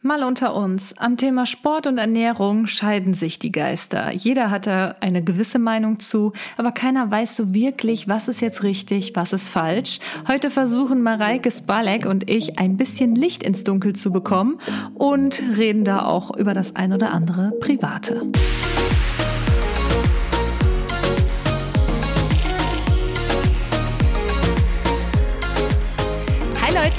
Mal unter uns. Am Thema Sport und Ernährung scheiden sich die Geister. Jeder hat da eine gewisse Meinung zu, aber keiner weiß so wirklich, was ist jetzt richtig, was ist falsch. Heute versuchen Mareike Spalek und ich ein bisschen Licht ins Dunkel zu bekommen und reden da auch über das ein oder andere Private.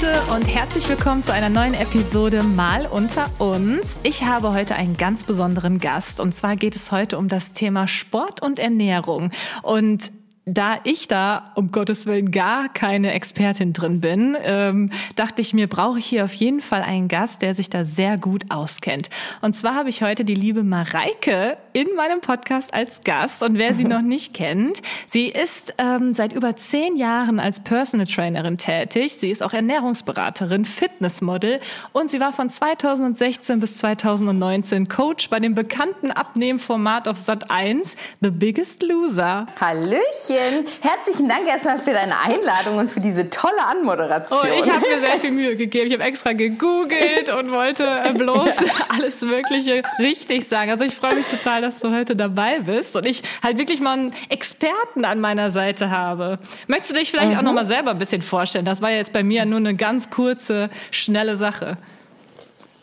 Leute und herzlich willkommen zu einer neuen Episode Mal unter uns. Ich habe heute einen ganz besonderen Gast und zwar geht es heute um das Thema Sport und Ernährung. Und da ich da um Gottes Willen gar keine Expertin drin bin, ähm, dachte ich mir, brauche ich hier auf jeden Fall einen Gast, der sich da sehr gut auskennt. Und zwar habe ich heute die liebe Mareike in meinem Podcast als Gast. Und wer sie noch nicht kennt, sie ist ähm, seit über zehn Jahren als Personal Trainerin tätig. Sie ist auch Ernährungsberaterin, Fitnessmodel und sie war von 2016 bis 2019 Coach bei dem bekannten Abnehmformat auf Sat 1, The Biggest Loser. Hallöchen! Hallöchen. Herzlichen Dank erstmal für deine Einladung und für diese tolle Anmoderation. Oh, ich habe mir sehr viel Mühe gegeben. Ich habe extra gegoogelt und wollte äh, bloß alles Mögliche richtig sagen. Also ich freue mich total, dass du heute dabei bist und ich halt wirklich mal einen Experten an meiner Seite habe. Möchtest du dich vielleicht mhm. auch noch mal selber ein bisschen vorstellen? Das war jetzt bei mir nur eine ganz kurze, schnelle Sache.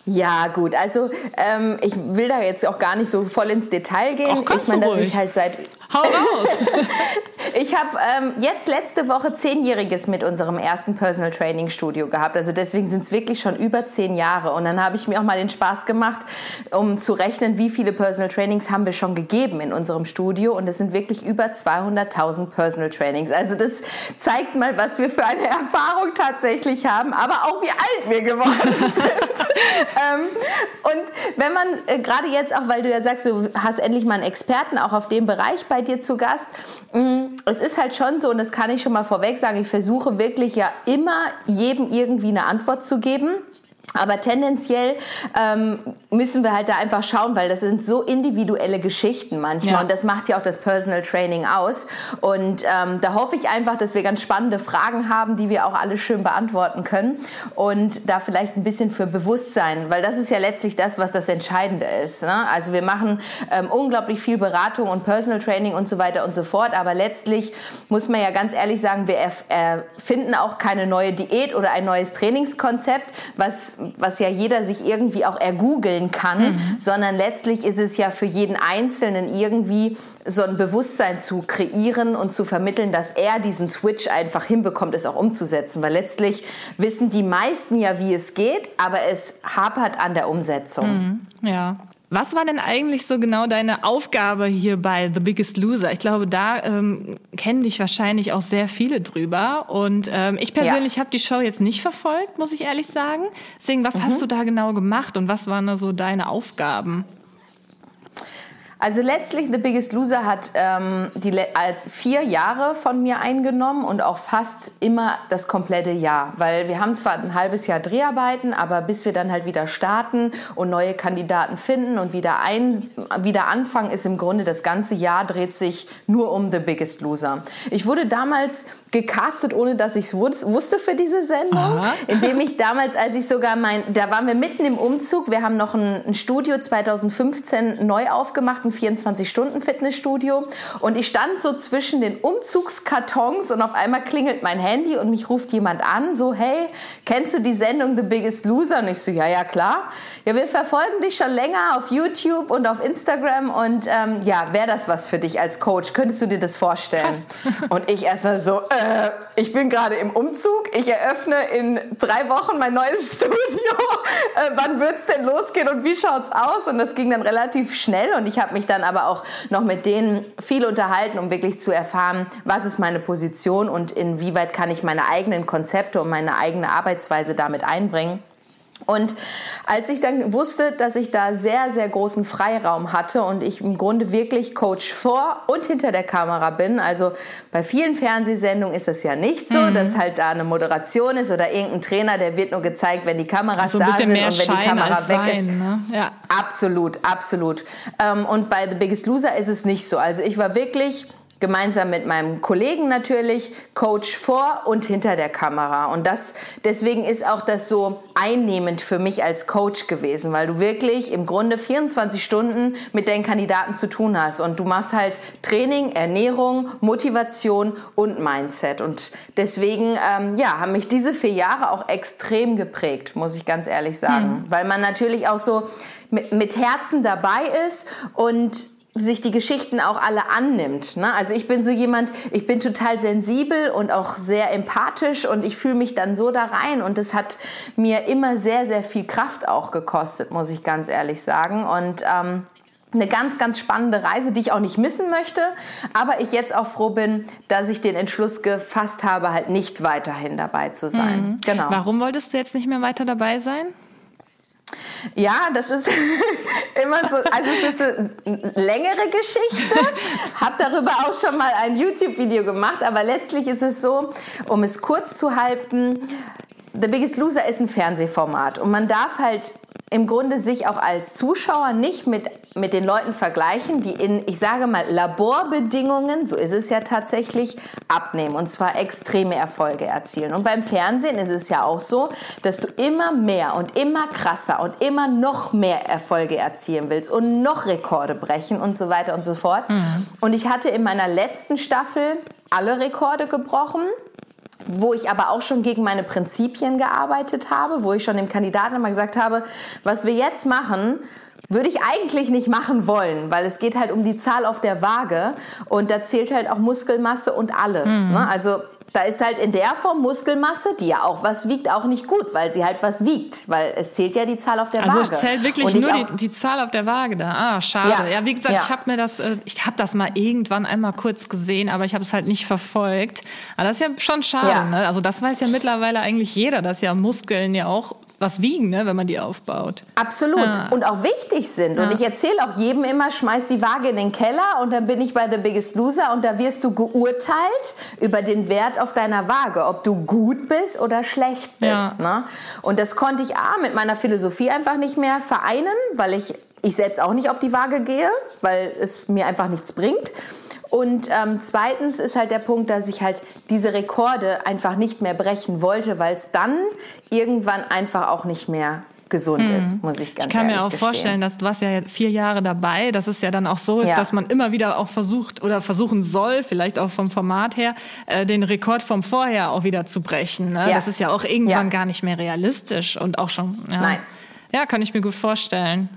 Ja, gut. Also ähm, ich will da jetzt auch gar nicht so voll ins Detail gehen. Ach, ich meine, dass ich halt seit Hau raus! ich habe ähm, jetzt letzte Woche zehnjähriges mit unserem ersten Personal Training Studio gehabt. Also deswegen sind es wirklich schon über zehn Jahre. Und dann habe ich mir auch mal den Spaß gemacht, um zu rechnen, wie viele Personal Trainings haben wir schon gegeben in unserem Studio. Und es sind wirklich über 200.000 Personal Trainings. Also das zeigt mal, was wir für eine Erfahrung tatsächlich haben, aber auch wie alt wir geworden sind. ähm, und wenn man äh, gerade jetzt auch, weil du ja sagst, du hast endlich mal einen Experten auch auf dem Bereich bei bei dir zu Gast. Mm, es ist halt schon so, und das kann ich schon mal vorweg sagen, ich versuche wirklich ja immer jedem irgendwie eine Antwort zu geben. Aber tendenziell ähm, müssen wir halt da einfach schauen, weil das sind so individuelle Geschichten manchmal ja. und das macht ja auch das Personal Training aus. Und ähm, da hoffe ich einfach, dass wir ganz spannende Fragen haben, die wir auch alle schön beantworten können und da vielleicht ein bisschen für Bewusstsein, weil das ist ja letztlich das, was das Entscheidende ist. Ne? Also wir machen ähm, unglaublich viel Beratung und Personal Training und so weiter und so fort, aber letztlich muss man ja ganz ehrlich sagen, wir erfinden auch keine neue Diät oder ein neues Trainingskonzept, was was ja jeder sich irgendwie auch ergoogeln kann, mhm. sondern letztlich ist es ja für jeden Einzelnen irgendwie so ein Bewusstsein zu kreieren und zu vermitteln, dass er diesen Switch einfach hinbekommt, es auch umzusetzen. Weil letztlich wissen die meisten ja, wie es geht, aber es hapert an der Umsetzung. Mhm. Ja. Was war denn eigentlich so genau deine Aufgabe hier bei The Biggest Loser? Ich glaube, da ähm, kennen dich wahrscheinlich auch sehr viele drüber. Und ähm, ich persönlich ja. habe die Show jetzt nicht verfolgt, muss ich ehrlich sagen. Deswegen, was mhm. hast du da genau gemacht und was waren da so deine Aufgaben? Also letztlich The Biggest Loser hat ähm, die äh, vier Jahre von mir eingenommen und auch fast immer das komplette Jahr, weil wir haben zwar ein halbes Jahr Dreharbeiten, aber bis wir dann halt wieder starten und neue Kandidaten finden und wieder ein, wieder anfangen, ist im Grunde das ganze Jahr dreht sich nur um The Biggest Loser. Ich wurde damals gecastet, ohne dass ich es wusste für diese Sendung, Aha. indem ich damals, als ich sogar mein, da waren wir mitten im Umzug, wir haben noch ein, ein Studio 2015 neu aufgemacht, ein 24-Stunden-Fitnessstudio und ich stand so zwischen den Umzugskartons und auf einmal klingelt mein Handy und mich ruft jemand an, so hey, kennst du die Sendung The Biggest Loser? Und ich so, ja, ja, klar. Ja, wir verfolgen dich schon länger auf YouTube und auf Instagram und ähm, ja, wäre das was für dich als Coach? Könntest du dir das vorstellen? Krass. Und ich erstmal so, äh, ich bin gerade im Umzug. Ich eröffne in drei Wochen mein neues Studio. Äh, wann wird es denn losgehen und wie schaut es aus? Und das ging dann relativ schnell. Und ich habe mich dann aber auch noch mit denen viel unterhalten, um wirklich zu erfahren, was ist meine Position und inwieweit kann ich meine eigenen Konzepte und meine eigene Arbeitsweise damit einbringen. Und als ich dann wusste, dass ich da sehr, sehr großen Freiraum hatte und ich im Grunde wirklich Coach vor und hinter der Kamera bin, also bei vielen Fernsehsendungen ist das ja nicht so, mhm. dass halt da eine Moderation ist oder irgendein Trainer, der wird nur gezeigt, wenn die Kameras also da sind und wenn Schein die Kamera weg sein, ist. Ne? Ja. Absolut, absolut. Ähm, und bei The Biggest Loser ist es nicht so. Also ich war wirklich gemeinsam mit meinem Kollegen natürlich, Coach vor und hinter der Kamera. Und das, deswegen ist auch das so einnehmend für mich als Coach gewesen, weil du wirklich im Grunde 24 Stunden mit deinen Kandidaten zu tun hast. Und du machst halt Training, Ernährung, Motivation und Mindset. Und deswegen, ähm, ja, haben mich diese vier Jahre auch extrem geprägt, muss ich ganz ehrlich sagen. Mhm. Weil man natürlich auch so mit, mit Herzen dabei ist und sich die Geschichten auch alle annimmt. Ne? Also ich bin so jemand, ich bin total sensibel und auch sehr empathisch und ich fühle mich dann so da rein und das hat mir immer sehr, sehr viel Kraft auch gekostet, muss ich ganz ehrlich sagen. Und ähm, eine ganz, ganz spannende Reise, die ich auch nicht missen möchte, aber ich jetzt auch froh bin, dass ich den Entschluss gefasst habe, halt nicht weiterhin dabei zu sein. Mhm. Genau. Warum wolltest du jetzt nicht mehr weiter dabei sein? Ja, das ist immer so, also es ist eine längere Geschichte. Hab darüber auch schon mal ein YouTube-Video gemacht, aber letztlich ist es so, um es kurz zu halten, The Biggest Loser ist ein Fernsehformat und man darf halt im Grunde sich auch als Zuschauer nicht mit, mit den Leuten vergleichen, die in, ich sage mal, Laborbedingungen, so ist es ja tatsächlich, abnehmen und zwar extreme Erfolge erzielen. Und beim Fernsehen ist es ja auch so, dass du immer mehr und immer krasser und immer noch mehr Erfolge erzielen willst und noch Rekorde brechen und so weiter und so fort. Mhm. Und ich hatte in meiner letzten Staffel alle Rekorde gebrochen wo ich aber auch schon gegen meine Prinzipien gearbeitet habe, wo ich schon dem Kandidaten immer gesagt habe, was wir jetzt machen, würde ich eigentlich nicht machen wollen, weil es geht halt um die Zahl auf der Waage und da zählt halt auch Muskelmasse und alles. Mhm. Ne? Also da ist halt in der Form Muskelmasse, die ja auch was wiegt, auch nicht gut, weil sie halt was wiegt, weil es zählt ja die Zahl auf der Waage. Also es zählt wirklich nur die, die, Zahl auf der Waage da. Ah, schade. Ja, ja wie gesagt, ja. ich habe mir das, äh, ich habe das mal irgendwann einmal kurz gesehen, aber ich habe es halt nicht verfolgt. Aber das ist ja schon schade. Ja. Ne? Also das weiß ja mittlerweile eigentlich jeder, dass ja Muskeln ja auch was wiegen, ne, wenn man die aufbaut. Absolut. Ja. Und auch wichtig sind. Ja. Und ich erzähle auch jedem immer, schmeiß die Waage in den Keller und dann bin ich bei The Biggest Loser und da wirst du geurteilt über den Wert auf deiner Waage, ob du gut bist oder schlecht bist. Ja. Ne? Und das konnte ich A, mit meiner Philosophie einfach nicht mehr vereinen, weil ich, ich selbst auch nicht auf die Waage gehe, weil es mir einfach nichts bringt. Und ähm, zweitens ist halt der Punkt, dass ich halt diese Rekorde einfach nicht mehr brechen wollte, weil es dann irgendwann einfach auch nicht mehr gesund mhm. ist, muss ich ganz Ich kann mir auch gestehen. vorstellen, dass du warst ja vier Jahre dabei, dass es ja dann auch so ist, ja. dass man immer wieder auch versucht oder versuchen soll, vielleicht auch vom Format her, äh, den Rekord vom Vorher auch wieder zu brechen. Ne? Ja. Das ist ja auch irgendwann ja. gar nicht mehr realistisch und auch schon. Ja. Nein. Ja, kann ich mir gut vorstellen.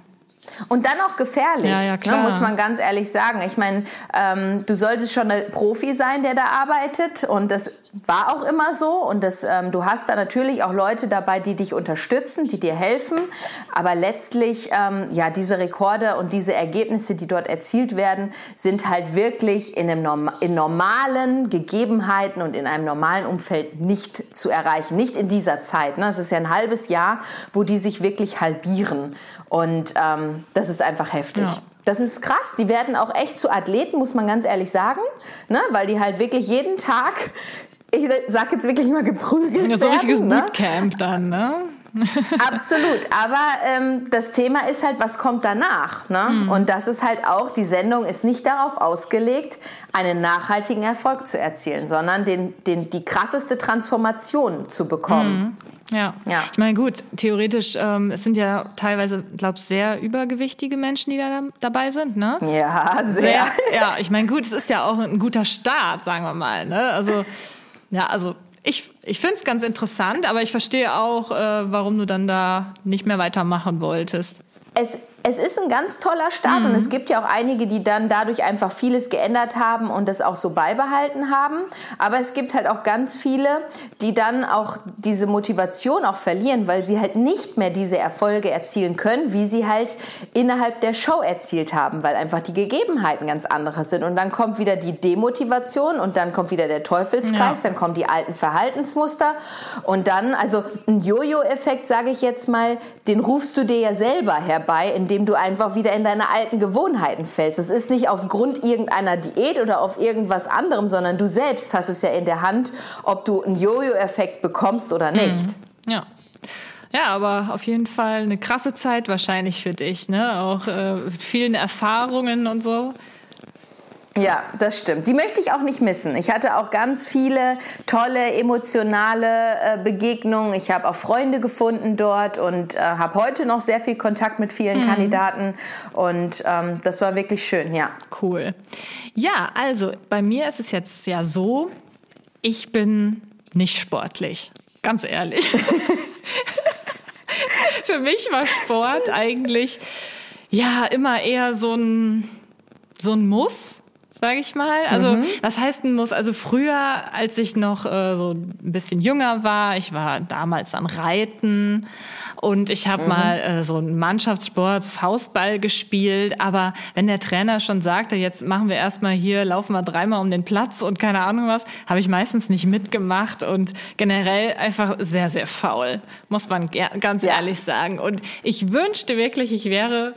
Und dann auch gefährlich, ja, ja, ne, muss man ganz ehrlich sagen. Ich meine, ähm, du solltest schon ein Profi sein, der da arbeitet. Und das war auch immer so und das, ähm, du hast da natürlich auch Leute dabei, die dich unterstützen, die dir helfen. Aber letztlich, ähm, ja, diese Rekorde und diese Ergebnisse, die dort erzielt werden, sind halt wirklich in, einem Norm in normalen Gegebenheiten und in einem normalen Umfeld nicht zu erreichen. Nicht in dieser Zeit. Ne? Es ist ja ein halbes Jahr, wo die sich wirklich halbieren. Und ähm, das ist einfach heftig. Ja. Das ist krass. Die werden auch echt zu Athleten, muss man ganz ehrlich sagen, ne? weil die halt wirklich jeden Tag ich sag jetzt wirklich mal geprügelt ja, so ein richtiges ne? Bootcamp dann, ne? Absolut, aber ähm, das Thema ist halt, was kommt danach. Ne? Mhm. Und das ist halt auch, die Sendung ist nicht darauf ausgelegt, einen nachhaltigen Erfolg zu erzielen, sondern den, den, die krasseste Transformation zu bekommen. Mhm. Ja. ja, ich meine, gut, theoretisch, ähm, es sind ja teilweise, glaube ich, sehr übergewichtige Menschen, die da dabei sind, ne? Ja, sehr. sehr ja, ich meine, gut, es ist ja auch ein guter Start, sagen wir mal, ne? Also ja, also ich, ich finde es ganz interessant, aber ich verstehe auch, äh, warum du dann da nicht mehr weitermachen wolltest. Es es ist ein ganz toller Start mhm. und es gibt ja auch einige, die dann dadurch einfach vieles geändert haben und das auch so beibehalten haben. Aber es gibt halt auch ganz viele, die dann auch diese Motivation auch verlieren, weil sie halt nicht mehr diese Erfolge erzielen können, wie sie halt innerhalb der Show erzielt haben, weil einfach die Gegebenheiten ganz andere sind. Und dann kommt wieder die Demotivation und dann kommt wieder der Teufelskreis, ja. dann kommen die alten Verhaltensmuster und dann, also ein Jojo-Effekt, sage ich jetzt mal, den rufst du dir ja selber herbei, indem du einfach wieder in deine alten Gewohnheiten fällst. Es ist nicht aufgrund irgendeiner Diät oder auf irgendwas anderem, sondern du selbst hast es ja in der Hand, ob du einen Jojo-Effekt bekommst oder nicht. Mhm. Ja. Ja, aber auf jeden Fall eine krasse Zeit wahrscheinlich für dich, ne? Auch äh, vielen Erfahrungen und so. Ja, das stimmt. Die möchte ich auch nicht missen. Ich hatte auch ganz viele tolle emotionale äh, Begegnungen. Ich habe auch Freunde gefunden dort und äh, habe heute noch sehr viel Kontakt mit vielen mhm. Kandidaten. Und ähm, das war wirklich schön, ja. Cool. Ja, also bei mir ist es jetzt ja so, ich bin nicht sportlich. Ganz ehrlich. Für mich war Sport eigentlich ja immer eher so ein, so ein Muss sage ich mal. Also mhm. was heißt ein Muss? Also früher, als ich noch äh, so ein bisschen jünger war, ich war damals an Reiten und ich habe mhm. mal äh, so einen Mannschaftssport, Faustball gespielt. Aber wenn der Trainer schon sagte, jetzt machen wir erstmal hier, laufen wir dreimal um den Platz und keine Ahnung was, habe ich meistens nicht mitgemacht und generell einfach sehr, sehr faul, muss man ganz ehrlich sagen. Und ich wünschte wirklich, ich wäre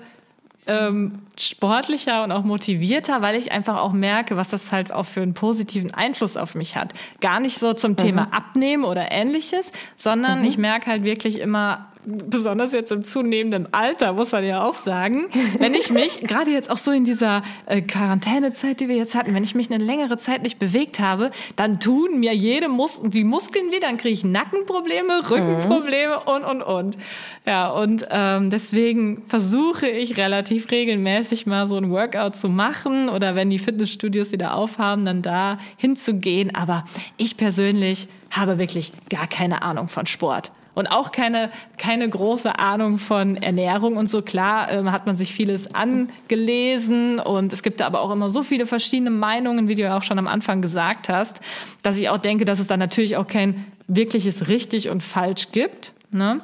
ähm, sportlicher und auch motivierter, weil ich einfach auch merke, was das halt auch für einen positiven Einfluss auf mich hat. Gar nicht so zum mhm. Thema Abnehmen oder ähnliches, sondern mhm. ich merke halt wirklich immer, besonders jetzt im zunehmenden Alter, muss man ja auch sagen, wenn ich mich, gerade jetzt auch so in dieser äh, Quarantänezeit, die wir jetzt hatten, wenn ich mich eine längere Zeit nicht bewegt habe, dann tun mir jede Mus die Muskeln weh, dann kriege ich Nackenprobleme, Rückenprobleme mhm. und, und, und. Ja, und ähm, deswegen versuche ich relativ regelmäßig mal so ein Workout zu machen oder wenn die Fitnessstudios wieder aufhaben, dann da hinzugehen. Aber ich persönlich habe wirklich gar keine Ahnung von Sport und auch keine, keine große Ahnung von Ernährung und so. Klar ähm, hat man sich vieles angelesen und es gibt da aber auch immer so viele verschiedene Meinungen, wie du ja auch schon am Anfang gesagt hast, dass ich auch denke, dass es da natürlich auch kein wirkliches richtig und falsch gibt. Ne?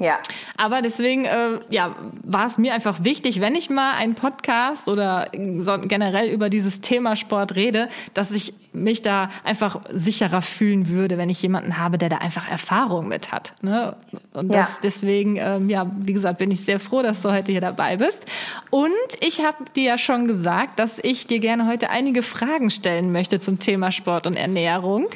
Ja. Aber deswegen äh, ja, war es mir einfach wichtig, wenn ich mal einen Podcast oder generell über dieses Thema Sport rede, dass ich mich da einfach sicherer fühlen würde, wenn ich jemanden habe, der da einfach Erfahrung mit hat. Ne? Und das, ja. deswegen, ähm, ja, wie gesagt, bin ich sehr froh, dass du heute hier dabei bist. Und ich habe dir ja schon gesagt, dass ich dir gerne heute einige Fragen stellen möchte zum Thema Sport und Ernährung.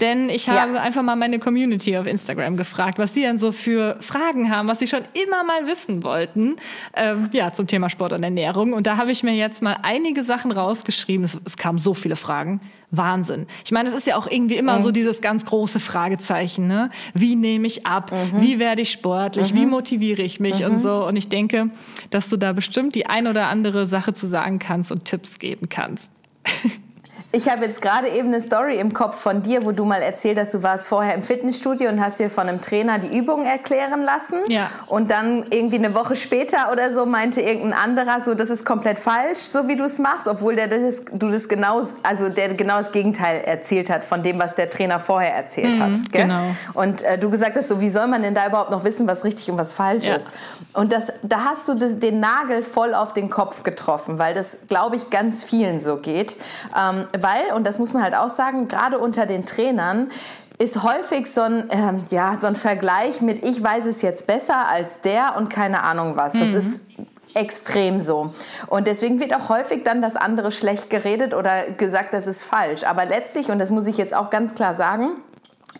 Denn ich habe ja. einfach mal meine Community auf Instagram gefragt, was sie denn so für Fragen haben, was sie schon immer mal wissen wollten, ähm, ja, zum Thema Sport und Ernährung. Und da habe ich mir jetzt mal einige Sachen rausgeschrieben. Es, es kamen so viele Fragen. Wahnsinn. Ich meine, es ist ja auch irgendwie immer mhm. so dieses ganz große Fragezeichen, ne? Wie nehme ich ab? Mhm. Wie werde ich sportlich? Mhm. Wie motiviere ich mich und mhm. so? Und ich denke, dass du da bestimmt die ein oder andere Sache zu sagen kannst und Tipps geben kannst. Ich habe jetzt gerade eben eine Story im Kopf von dir, wo du mal erzählt hast, du warst vorher im Fitnessstudio und hast dir von einem Trainer die Übungen erklären lassen. Ja. Und dann irgendwie eine Woche später oder so meinte irgendein anderer so, das ist komplett falsch, so wie du es machst, obwohl der das ist, du das genau, also der genau das Gegenteil erzählt hat von dem, was der Trainer vorher erzählt mhm, hat. Gell? Genau. Und äh, du gesagt hast, so wie soll man denn da überhaupt noch wissen, was richtig und was falsch ja. ist? Und das, da hast du das, den Nagel voll auf den Kopf getroffen, weil das, glaube ich, ganz vielen so geht. Ähm, weil, und das muss man halt auch sagen, gerade unter den Trainern, ist häufig so ein, ähm, ja, so ein Vergleich mit ich weiß es jetzt besser als der und keine Ahnung was. Das mhm. ist extrem so. Und deswegen wird auch häufig dann das andere schlecht geredet oder gesagt, das ist falsch. Aber letztlich, und das muss ich jetzt auch ganz klar sagen,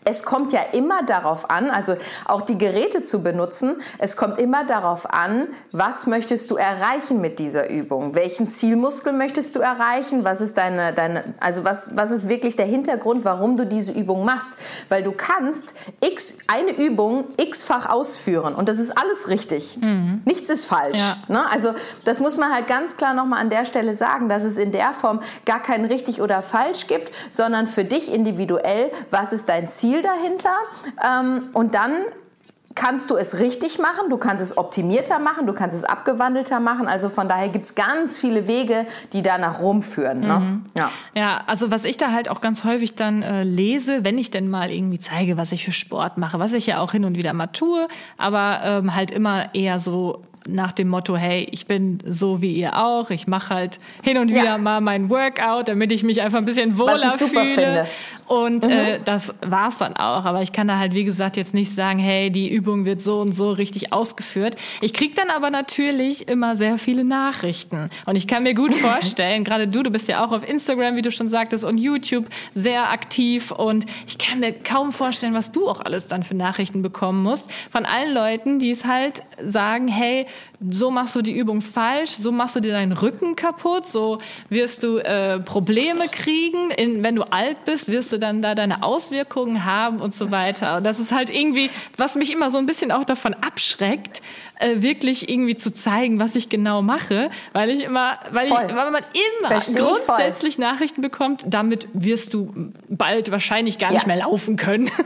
es kommt ja immer darauf an, also auch die Geräte zu benutzen, es kommt immer darauf an, was möchtest du erreichen mit dieser Übung? Welchen Zielmuskel möchtest du erreichen? Was ist deine, deine also was, was ist wirklich der Hintergrund, warum du diese Übung machst? Weil du kannst x, eine Übung x-fach ausführen und das ist alles richtig. Mhm. Nichts ist falsch. Ja. Ne? Also das muss man halt ganz klar nochmal an der Stelle sagen, dass es in der Form gar kein richtig oder falsch gibt, sondern für dich individuell, was ist dein Ziel? Ziel dahinter ähm, und dann kannst du es richtig machen, du kannst es optimierter machen, du kannst es abgewandelter machen. Also von daher gibt es ganz viele Wege, die da nach Rom führen. Ne? Mhm. Ja. ja, also was ich da halt auch ganz häufig dann äh, lese, wenn ich denn mal irgendwie zeige, was ich für Sport mache, was ich ja auch hin und wieder mal tue, aber ähm, halt immer eher so nach dem Motto, hey, ich bin so wie ihr auch, ich mache halt hin und wieder ja. mal mein Workout, damit ich mich einfach ein bisschen wohler Was ich super fühle. Finde. Und mhm. äh, das war's dann auch. Aber ich kann da halt, wie gesagt, jetzt nicht sagen, hey, die Übung wird so und so richtig ausgeführt. Ich krieg dann aber natürlich immer sehr viele Nachrichten. Und ich kann mir gut vorstellen, gerade du, du bist ja auch auf Instagram, wie du schon sagtest, und YouTube sehr aktiv. Und ich kann mir kaum vorstellen, was du auch alles dann für Nachrichten bekommen musst. Von allen Leuten, die es halt sagen, hey, so machst du die Übung falsch, so machst du dir deinen Rücken kaputt, so wirst du äh, Probleme kriegen. In, wenn du alt bist, wirst du dann da deine Auswirkungen haben und so weiter. Und das ist halt irgendwie, was mich immer so ein bisschen auch davon abschreckt, äh, wirklich irgendwie zu zeigen, was ich genau mache, weil ich immer, weil, ich, weil man immer Versteh grundsätzlich Nachrichten bekommt, damit wirst du bald wahrscheinlich gar ja. nicht mehr laufen können.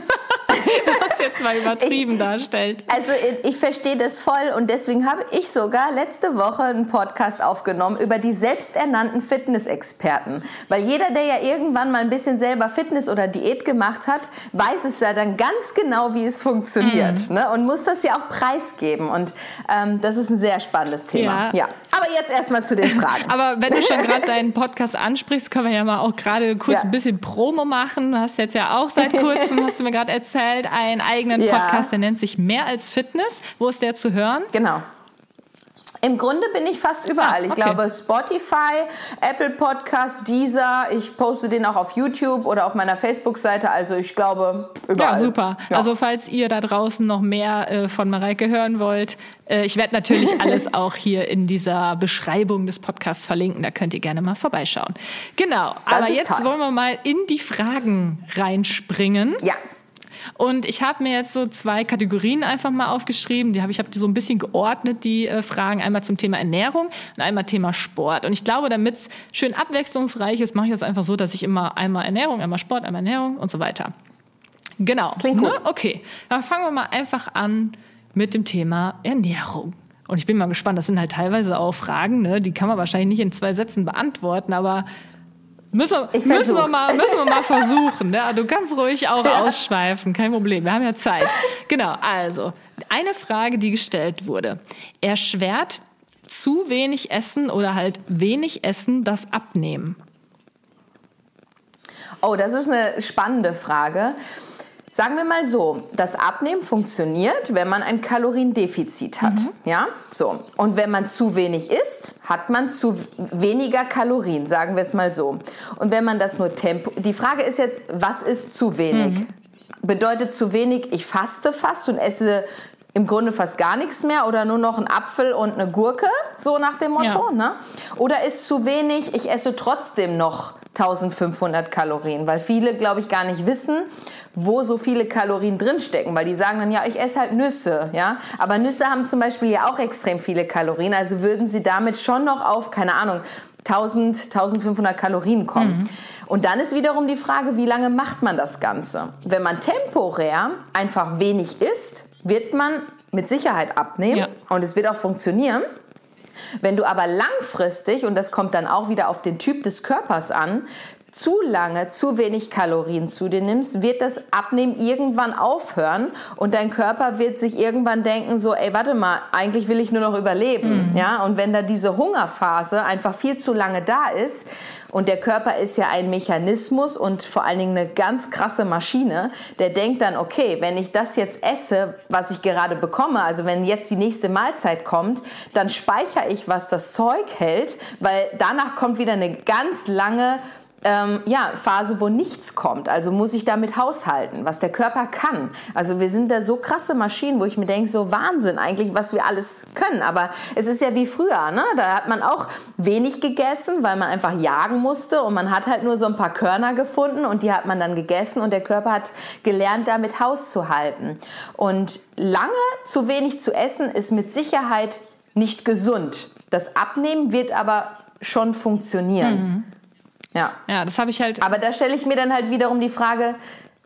was jetzt mal übertrieben ich, darstellt. Also ich, ich verstehe das voll und deswegen habe ich sogar letzte Woche einen Podcast aufgenommen über die selbsternannten Fitnessexperten. Weil jeder, der ja irgendwann mal ein bisschen selber Fitness oder Diät gemacht hat, weiß es ja dann ganz genau, wie es funktioniert. Mhm. Ne? Und muss das ja auch preisgeben. Und ähm, das ist ein sehr spannendes Thema. Ja. ja. Aber jetzt erstmal zu den Fragen. Aber wenn du schon gerade deinen Podcast ansprichst, können wir ja mal auch gerade kurz ja. ein bisschen Promo machen. Du hast jetzt ja auch seit kurzem, hast du mir gerade erzählt, einen eigenen Podcast, der nennt sich Mehr als Fitness. Wo ist der zu hören? Genau. Im Grunde bin ich fast überall. Ah, okay. Ich glaube Spotify, Apple Podcast, Deezer. Ich poste den auch auf YouTube oder auf meiner Facebook-Seite. Also ich glaube überall. Ja, super. Ja. Also falls ihr da draußen noch mehr äh, von Mareike hören wollt, äh, ich werde natürlich alles auch hier in dieser Beschreibung des Podcasts verlinken. Da könnt ihr gerne mal vorbeischauen. Genau. Das Aber jetzt toll. wollen wir mal in die Fragen reinspringen. Ja. Und ich habe mir jetzt so zwei Kategorien einfach mal aufgeschrieben. Die habe ich habe die so ein bisschen geordnet, die äh, Fragen. Einmal zum Thema Ernährung und einmal Thema Sport. Und ich glaube, damit es schön abwechslungsreich ist, mache ich das einfach so, dass ich immer einmal Ernährung, einmal Sport, einmal Ernährung und so weiter. Genau. Klingt gut. Ne? Okay, dann fangen wir mal einfach an mit dem Thema Ernährung. Und ich bin mal gespannt, das sind halt teilweise auch Fragen, ne? die kann man wahrscheinlich nicht in zwei Sätzen beantworten, aber Müssen, wir, müssen, wir mal, müssen wir mal versuchen. Ne? Du kannst ruhig auch ausschweifen, kein Problem. Wir haben ja Zeit. Genau, also eine Frage, die gestellt wurde. Erschwert zu wenig Essen oder halt wenig Essen das Abnehmen? Oh, das ist eine spannende Frage. Sagen wir mal so, das Abnehmen funktioniert, wenn man ein Kaloriendefizit hat. Mhm. Ja, so. Und wenn man zu wenig isst, hat man zu weniger Kalorien, sagen wir es mal so. Und wenn man das nur Tempo, die Frage ist jetzt, was ist zu wenig? Mhm. Bedeutet zu wenig, ich faste fast und esse im Grunde fast gar nichts mehr oder nur noch ein Apfel und eine Gurke, so nach dem Motto, ja. ne? Oder ist zu wenig, ich esse trotzdem noch 1500 Kalorien, weil viele, glaube ich, gar nicht wissen, wo so viele Kalorien drinstecken, weil die sagen dann, ja, ich esse halt Nüsse, ja. Aber Nüsse haben zum Beispiel ja auch extrem viele Kalorien, also würden sie damit schon noch auf, keine Ahnung, 1000, 1500 Kalorien kommen. Mhm. Und dann ist wiederum die Frage, wie lange macht man das Ganze? Wenn man temporär einfach wenig isst, wird man mit Sicherheit abnehmen ja. und es wird auch funktionieren. Wenn du aber langfristig, und das kommt dann auch wieder auf den Typ des Körpers an, zu lange zu wenig Kalorien zu dir nimmst, wird das Abnehmen irgendwann aufhören und dein Körper wird sich irgendwann denken so, ey, warte mal, eigentlich will ich nur noch überleben, mhm. ja? Und wenn da diese Hungerphase einfach viel zu lange da ist und der Körper ist ja ein Mechanismus und vor allen Dingen eine ganz krasse Maschine, der denkt dann, okay, wenn ich das jetzt esse, was ich gerade bekomme, also wenn jetzt die nächste Mahlzeit kommt, dann speichere ich, was das Zeug hält, weil danach kommt wieder eine ganz lange ähm, ja, Phase, wo nichts kommt. Also muss ich damit haushalten, was der Körper kann. Also wir sind da so krasse Maschinen, wo ich mir denke, so Wahnsinn eigentlich, was wir alles können. Aber es ist ja wie früher, ne? Da hat man auch wenig gegessen, weil man einfach jagen musste und man hat halt nur so ein paar Körner gefunden und die hat man dann gegessen und der Körper hat gelernt, damit hauszuhalten. Und lange zu wenig zu essen ist mit Sicherheit nicht gesund. Das Abnehmen wird aber schon funktionieren. Mhm. Ja. Ja, das habe ich halt. Aber da stelle ich mir dann halt wiederum die Frage,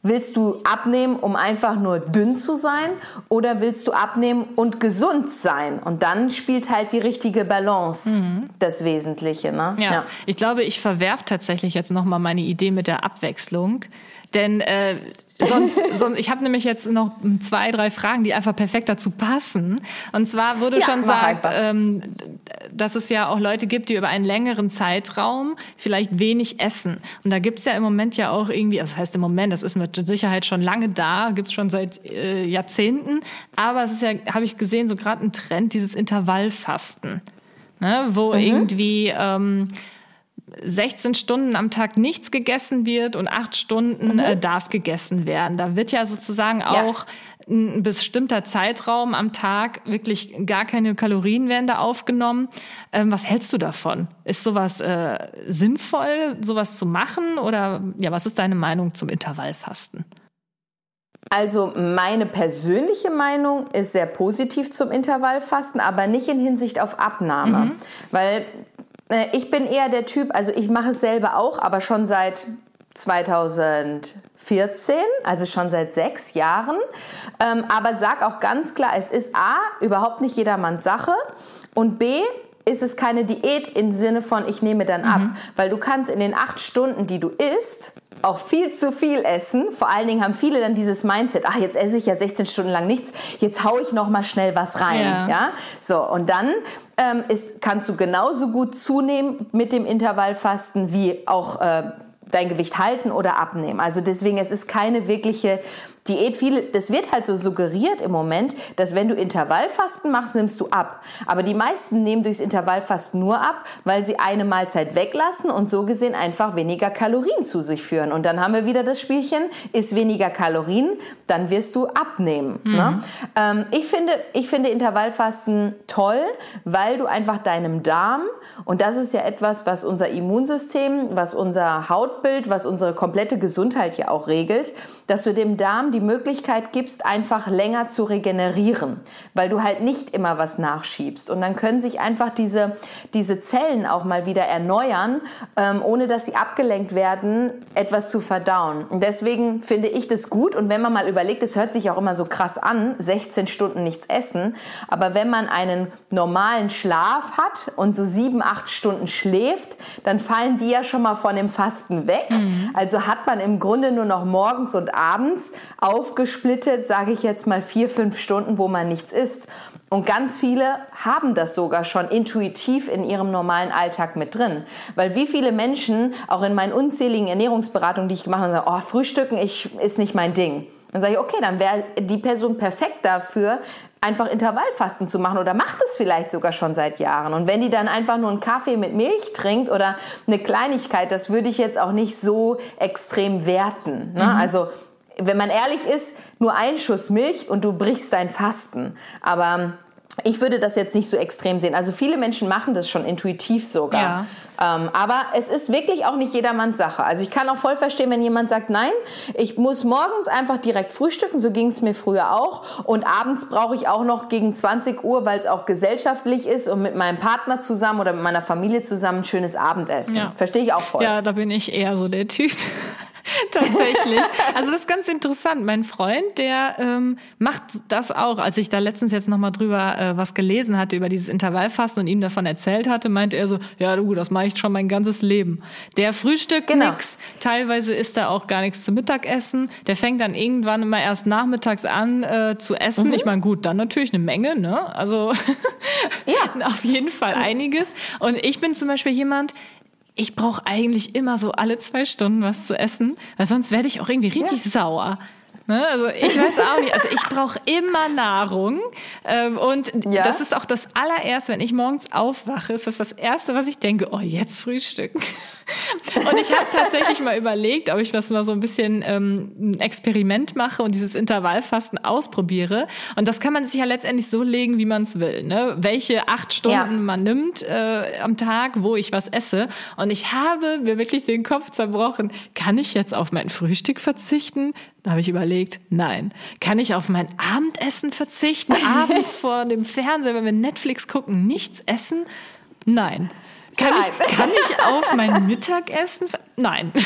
Willst du abnehmen, um einfach nur dünn zu sein? Oder willst du abnehmen und gesund sein? Und dann spielt halt die richtige Balance mhm. das Wesentliche. Ne? Ja. ja. ich glaube, ich verwerfe tatsächlich jetzt nochmal meine Idee mit der Abwechslung. Denn äh, sonst, sonst, ich habe nämlich jetzt noch zwei, drei Fragen, die einfach perfekt dazu passen. Und zwar wurde ja, schon gesagt, ähm, dass es ja auch Leute gibt, die über einen längeren Zeitraum vielleicht wenig essen. Und da gibt's ja im Moment ja auch irgendwie, also das heißt im Moment, das ist mit Sicherheit schon lange da, gibt's schon seit äh, Jahrzehnten. Aber es ist ja, habe ich gesehen, so gerade ein Trend, dieses Intervallfasten. Ne, wo mhm. irgendwie ähm, 16 Stunden am Tag nichts gegessen wird und acht Stunden mhm. äh, darf gegessen werden. Da wird ja sozusagen auch ein bestimmter Zeitraum am Tag, wirklich gar keine Kalorien werden da aufgenommen. Ähm, was hältst du davon? Ist sowas äh, sinnvoll, sowas zu machen? Oder ja, was ist deine Meinung zum Intervallfasten? Also meine persönliche Meinung ist sehr positiv zum Intervallfasten, aber nicht in Hinsicht auf Abnahme. Mhm. Weil äh, ich bin eher der Typ, also ich mache es selber auch, aber schon seit 2014, also schon seit sechs Jahren. Ähm, aber sag auch ganz klar, es ist A, überhaupt nicht jedermanns Sache und B, ist es keine Diät im Sinne von, ich nehme dann ab. Mhm. Weil du kannst in den acht Stunden, die du isst, auch viel zu viel essen. Vor allen Dingen haben viele dann dieses Mindset, ach, jetzt esse ich ja 16 Stunden lang nichts, jetzt haue ich noch mal schnell was rein. Ja. ja? So, und dann ähm, ist, kannst du genauso gut zunehmen mit dem Intervallfasten wie auch äh, dein Gewicht halten oder abnehmen. Also deswegen, es ist keine wirkliche Diät, viele, das wird halt so suggeriert im Moment, dass wenn du Intervallfasten machst, nimmst du ab. Aber die meisten nehmen durchs Intervallfasten nur ab, weil sie eine Mahlzeit weglassen und so gesehen einfach weniger Kalorien zu sich führen. Und dann haben wir wieder das Spielchen, ist weniger Kalorien, dann wirst du abnehmen. Mhm. Ne? Ähm, ich, finde, ich finde Intervallfasten toll, weil du einfach deinem Darm, und das ist ja etwas, was unser Immunsystem, was unser Hautbild, was unsere komplette Gesundheit ja auch regelt, dass du dem Darm die Möglichkeit gibst, einfach länger zu regenerieren, weil du halt nicht immer was nachschiebst. Und dann können sich einfach diese, diese Zellen auch mal wieder erneuern, ähm, ohne dass sie abgelenkt werden, etwas zu verdauen. Und deswegen finde ich das gut. Und wenn man mal überlegt, es hört sich auch immer so krass an, 16 Stunden nichts essen. Aber wenn man einen normalen Schlaf hat und so sieben, acht Stunden schläft, dann fallen die ja schon mal von dem Fasten weg. Mhm. Also hat man im Grunde nur noch morgens und abends aufgesplittet, sage ich jetzt mal vier, fünf Stunden, wo man nichts isst. Und ganz viele haben das sogar schon intuitiv in ihrem normalen Alltag mit drin. Weil wie viele Menschen, auch in meinen unzähligen Ernährungsberatungen, die ich gemacht habe, sagen, oh, Frühstücken ich, ist nicht mein Ding. Dann sage ich, okay, dann wäre die Person perfekt dafür, einfach Intervallfasten zu machen oder macht es vielleicht sogar schon seit Jahren. Und wenn die dann einfach nur einen Kaffee mit Milch trinkt oder eine Kleinigkeit, das würde ich jetzt auch nicht so extrem werten. Ne? Mhm. Also wenn man ehrlich ist, nur ein Schuss Milch und du brichst dein Fasten. Aber ich würde das jetzt nicht so extrem sehen. Also viele Menschen machen das schon intuitiv sogar. Ja. Ähm, aber es ist wirklich auch nicht jedermanns Sache. Also ich kann auch voll verstehen, wenn jemand sagt, nein, ich muss morgens einfach direkt frühstücken, so ging es mir früher auch. Und abends brauche ich auch noch gegen 20 Uhr, weil es auch gesellschaftlich ist und mit meinem Partner zusammen oder mit meiner Familie zusammen ein schönes Abendessen. Ja. Verstehe ich auch voll. Ja, da bin ich eher so der Typ. Tatsächlich. Also das ist ganz interessant. Mein Freund, der ähm, macht das auch. Als ich da letztens jetzt nochmal drüber äh, was gelesen hatte über dieses Intervallfasten und ihm davon erzählt hatte, meinte er so, ja du, das mache ich schon mein ganzes Leben. Der frühstückt genau. nix. Teilweise isst er auch gar nichts zum Mittagessen. Der fängt dann irgendwann immer erst nachmittags an äh, zu essen. Mhm. Ich meine, gut, dann natürlich eine Menge, ne? Also ja. auf jeden Fall einiges. Und ich bin zum Beispiel jemand, ich brauche eigentlich immer so alle zwei Stunden was zu essen, weil sonst werde ich auch irgendwie richtig ja. sauer. Ne? Also ich weiß auch nicht. Also ich brauche immer Nahrung. Ähm, und ja. das ist auch das allererste, wenn ich morgens aufwache, ist das das Erste, was ich denke, oh, jetzt frühstücken. Und ich habe tatsächlich mal überlegt, ob ich was mal so ein bisschen ähm, ein Experiment mache und dieses Intervallfasten ausprobiere. Und das kann man sich ja letztendlich so legen, wie man es will. Ne? Welche acht Stunden ja. man nimmt äh, am Tag, wo ich was esse. Und ich habe mir wirklich den Kopf zerbrochen. Kann ich jetzt auf mein Frühstück verzichten? Da habe ich überlegt, nein. Kann ich auf mein Abendessen verzichten? Abends vor dem Fernseher, wenn wir Netflix gucken, nichts essen? Nein. Kann, ich, kann ich auf mein Mittagessen? Nein.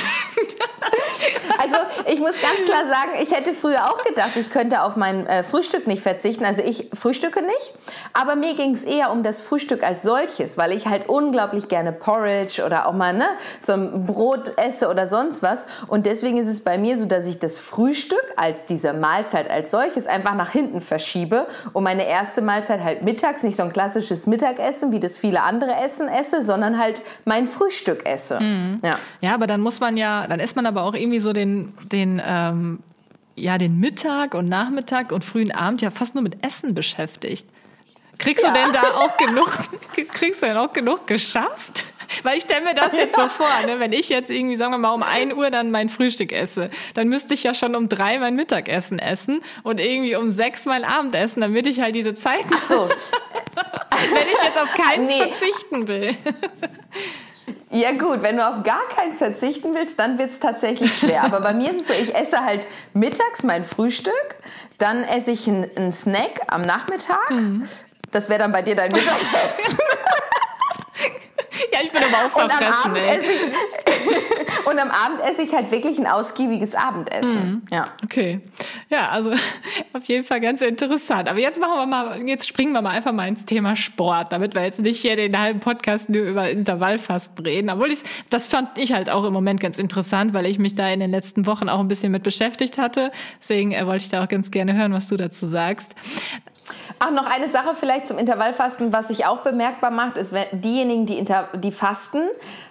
Also ich muss ganz klar sagen, ich hätte früher auch gedacht, ich könnte auf mein äh, Frühstück nicht verzichten. Also ich frühstücke nicht, aber mir ging es eher um das Frühstück als solches, weil ich halt unglaublich gerne Porridge oder auch mal ne, so ein Brot esse oder sonst was. Und deswegen ist es bei mir so, dass ich das Frühstück als diese Mahlzeit als solches einfach nach hinten verschiebe und meine erste Mahlzeit halt mittags, nicht so ein klassisches Mittagessen, wie das viele andere Essen esse, sondern halt mein Frühstück esse. Mhm. Ja. ja, aber dann muss man ja, dann ist man aber auch irgendwie so den, den, ähm, ja, den Mittag und Nachmittag und frühen Abend ja fast nur mit Essen beschäftigt. Kriegst ja. du denn da auch genug, kriegst du denn auch genug geschafft? Weil ich stelle mir das jetzt so vor, ne? wenn ich jetzt irgendwie, sagen wir mal, um ein Uhr dann mein Frühstück esse, dann müsste ich ja schon um drei mein Mittagessen essen und irgendwie um sechs mein Abendessen, damit ich halt diese Zeiten, Ach so. wenn ich jetzt auf keins nee. verzichten will. Ja gut, wenn du auf gar keins verzichten willst, dann wird es tatsächlich schwer. Aber bei mir ist es so, ich esse halt mittags mein Frühstück, dann esse ich einen Snack am Nachmittag. Mhm. Das wäre dann bei dir dein Mittagessen. Ja, ich bin aber auch verfressen, ey. Und am Abend esse ich halt wirklich ein ausgiebiges Abendessen. Mhm. Ja. Okay. Ja, also auf jeden Fall ganz interessant. Aber jetzt machen wir mal, jetzt springen wir mal einfach mal ins Thema Sport, damit wir jetzt nicht hier den halben Podcast nur über Intervallfasten reden. Obwohl ich, das fand ich halt auch im Moment ganz interessant, weil ich mich da in den letzten Wochen auch ein bisschen mit beschäftigt hatte. Deswegen äh, wollte ich da auch ganz gerne hören, was du dazu sagst. Ach, noch eine Sache vielleicht zum Intervallfasten, was sich auch bemerkbar macht, ist, diejenigen, die, inter, die fasten,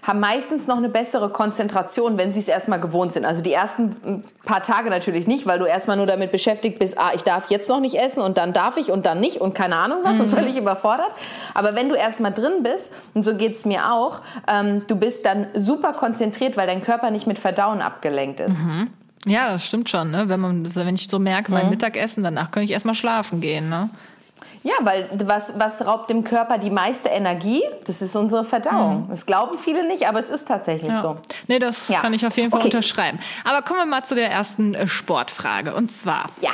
haben meistens noch eine bessere Konzentration, wenn sie es erstmal gewohnt sind. Also die ersten paar Tage natürlich nicht, weil du erstmal nur damit beschäftigt bist, ah, ich darf jetzt noch nicht essen und dann darf ich und dann nicht und keine Ahnung was mhm. und völlig überfordert. Aber wenn du erstmal drin bist, und so geht es mir auch, ähm, du bist dann super konzentriert, weil dein Körper nicht mit Verdauen abgelenkt ist. Mhm. Ja, das stimmt schon. Ne? Wenn, man, wenn ich so merke, mein mhm. Mittagessen, danach könnte ich erstmal schlafen gehen. Ne? Ja, weil was, was raubt dem Körper die meiste Energie? Das ist unsere Verdauung. Mhm. Das glauben viele nicht, aber es ist tatsächlich ja. so. Nee, das ja. kann ich auf jeden Fall okay. unterschreiben. Aber kommen wir mal zu der ersten äh, Sportfrage. Und zwar ja.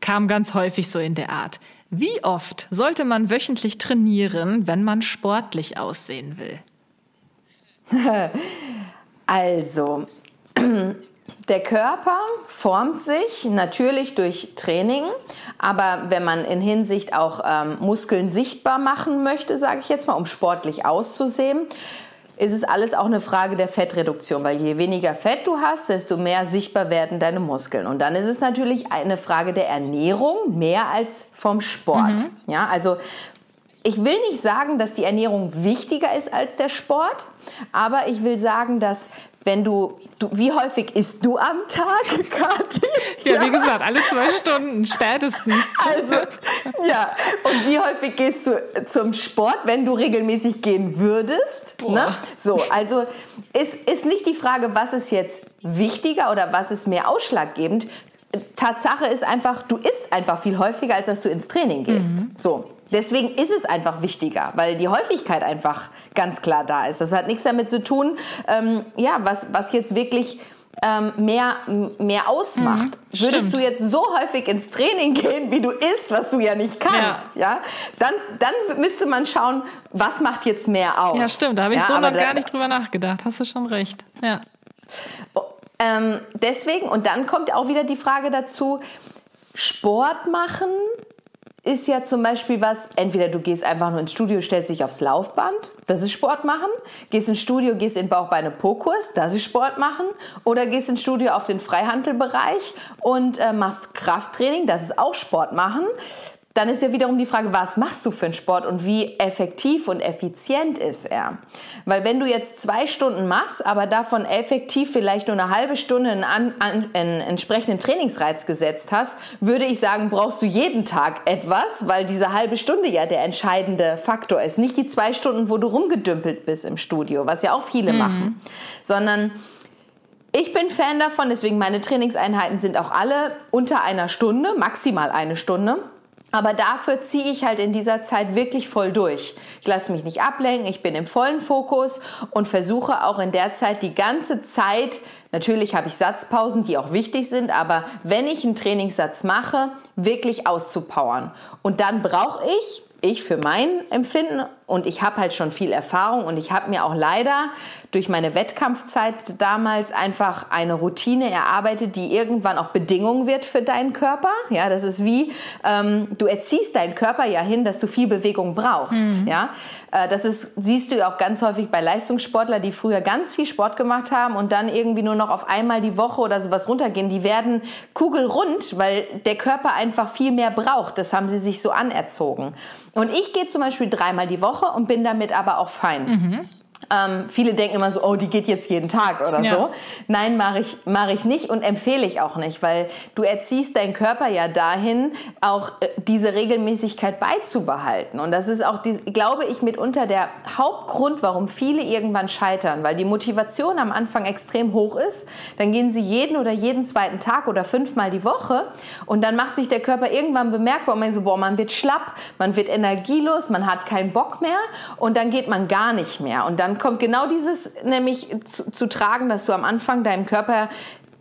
kam ganz häufig so in der Art. Wie oft sollte man wöchentlich trainieren, wenn man sportlich aussehen will? also, der Körper formt sich natürlich durch Training, aber wenn man in Hinsicht auch ähm, Muskeln sichtbar machen möchte, sage ich jetzt mal, um sportlich auszusehen, ist es alles auch eine Frage der Fettreduktion, weil je weniger Fett du hast, desto mehr sichtbar werden deine Muskeln. Und dann ist es natürlich eine Frage der Ernährung mehr als vom Sport. Mhm. Ja, also ich will nicht sagen, dass die Ernährung wichtiger ist als der Sport, aber ich will sagen, dass wenn du, du, wie häufig isst du am Tag, Kathi? Ja, wie gesagt, alle zwei Stunden spätestens. Also, ja. Und wie häufig gehst du zum Sport, wenn du regelmäßig gehen würdest? Ne? So, also ist, ist nicht die Frage, was ist jetzt wichtiger oder was ist mehr ausschlaggebend. Tatsache ist einfach, du isst einfach viel häufiger, als dass du ins Training gehst. Mhm. So. Deswegen ist es einfach wichtiger, weil die Häufigkeit einfach ganz klar da ist. Das hat nichts damit zu tun, ähm, ja, was, was jetzt wirklich ähm, mehr, mehr ausmacht. Mhm, Würdest stimmt. du jetzt so häufig ins Training gehen, wie du isst, was du ja nicht kannst, ja, ja dann, dann müsste man schauen, was macht jetzt mehr aus. Ja, stimmt, da habe ich ja, so noch gar nicht drüber nachgedacht. Hast du schon recht. Ja. Ähm, deswegen, und dann kommt auch wieder die Frage dazu, Sport machen ist ja zum Beispiel was, entweder du gehst einfach nur ins Studio, stellst dich aufs Laufband, das ist Sport machen, gehst ins Studio, gehst in Bauchbeine Po-Kurs, das ist Sport machen, oder gehst ins Studio auf den Freihandelbereich und äh, machst Krafttraining, das ist auch Sport machen dann ist ja wiederum die Frage, was machst du für einen Sport und wie effektiv und effizient ist er? Weil wenn du jetzt zwei Stunden machst, aber davon effektiv vielleicht nur eine halbe Stunde einen, an, einen entsprechenden Trainingsreiz gesetzt hast, würde ich sagen, brauchst du jeden Tag etwas, weil diese halbe Stunde ja der entscheidende Faktor ist. Nicht die zwei Stunden, wo du rumgedümpelt bist im Studio, was ja auch viele mhm. machen, sondern ich bin Fan davon, deswegen meine Trainingseinheiten sind auch alle unter einer Stunde, maximal eine Stunde. Aber dafür ziehe ich halt in dieser Zeit wirklich voll durch. Ich lasse mich nicht ablenken, ich bin im vollen Fokus und versuche auch in der Zeit die ganze Zeit, natürlich habe ich Satzpausen, die auch wichtig sind, aber wenn ich einen Trainingssatz mache, wirklich auszupowern. Und dann brauche ich, ich für mein Empfinden und ich habe halt schon viel Erfahrung und ich habe mir auch leider durch meine Wettkampfzeit damals einfach eine Routine erarbeitet, die irgendwann auch Bedingung wird für deinen Körper. Ja, das ist wie, ähm, du erziehst deinen Körper ja hin, dass du viel Bewegung brauchst. Mhm. Ja, äh, das ist, siehst du ja auch ganz häufig bei Leistungssportlern, die früher ganz viel Sport gemacht haben und dann irgendwie nur noch auf einmal die Woche oder sowas runtergehen. Die werden kugelrund, weil der Körper einfach viel mehr braucht. Das haben sie sich so anerzogen. Und ich gehe zum Beispiel dreimal die Woche und bin damit aber auch fein. Mhm. Ähm, viele denken immer so, oh, die geht jetzt jeden Tag oder ja. so. Nein, mache ich, mach ich nicht und empfehle ich auch nicht, weil du erziehst deinen Körper ja dahin, auch äh, diese Regelmäßigkeit beizubehalten. Und das ist auch, die, glaube ich, mitunter der Hauptgrund, warum viele irgendwann scheitern, weil die Motivation am Anfang extrem hoch ist. Dann gehen sie jeden oder jeden zweiten Tag oder fünfmal die Woche und dann macht sich der Körper irgendwann bemerkbar und man so, boah, man wird schlapp, man wird energielos, man hat keinen Bock mehr und dann geht man gar nicht mehr. Und dann kommt genau dieses nämlich zu, zu tragen, dass du am Anfang deinem Körper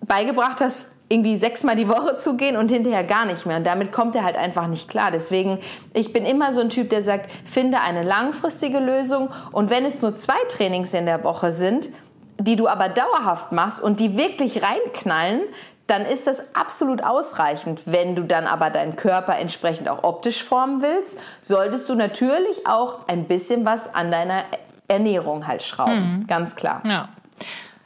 beigebracht hast, irgendwie sechsmal die Woche zu gehen und hinterher gar nicht mehr. Und damit kommt er halt einfach nicht klar. Deswegen, ich bin immer so ein Typ, der sagt, finde eine langfristige Lösung. Und wenn es nur zwei Trainings in der Woche sind, die du aber dauerhaft machst und die wirklich reinknallen, dann ist das absolut ausreichend. Wenn du dann aber deinen Körper entsprechend auch optisch formen willst, solltest du natürlich auch ein bisschen was an deiner Ernährung halt schrauben, mhm. ganz klar. Ja.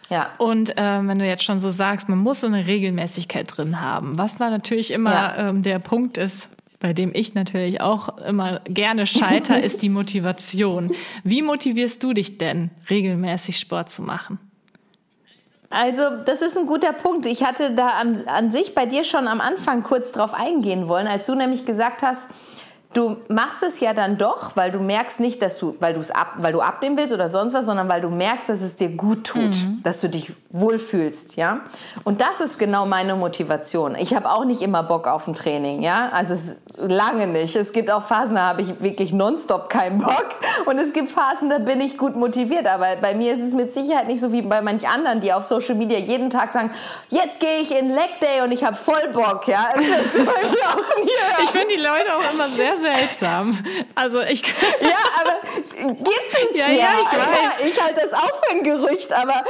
Ja. Und äh, wenn du jetzt schon so sagst, man muss so eine Regelmäßigkeit drin haben, was da natürlich immer ja. ähm, der Punkt ist, bei dem ich natürlich auch immer gerne scheiter, ist die Motivation. Wie motivierst du dich denn, regelmäßig Sport zu machen? Also, das ist ein guter Punkt. Ich hatte da an, an sich bei dir schon am Anfang kurz drauf eingehen wollen, als du nämlich gesagt hast, du machst es ja dann doch, weil du merkst nicht, dass du, weil du es ab, weil du abnehmen willst oder sonst was, sondern weil du merkst, dass es dir gut tut, mhm. dass du dich wohlfühlst, ja. Und das ist genau meine Motivation. Ich habe auch nicht immer Bock auf ein Training, ja. Also es, lange nicht. Es gibt auch Phasen, da habe ich wirklich nonstop keinen Bock. Und es gibt Phasen, da bin ich gut motiviert. Aber bei mir ist es mit Sicherheit nicht so wie bei manch anderen, die auf Social Media jeden Tag sagen, jetzt gehe ich in Leg Day und ich habe voll Bock, ja. Ich finde die Leute auch immer sehr, seltsam. Also ich. ja, aber gibt es ja. Ja, ja ich weiß. Ich halte das auch für ein Gerücht, aber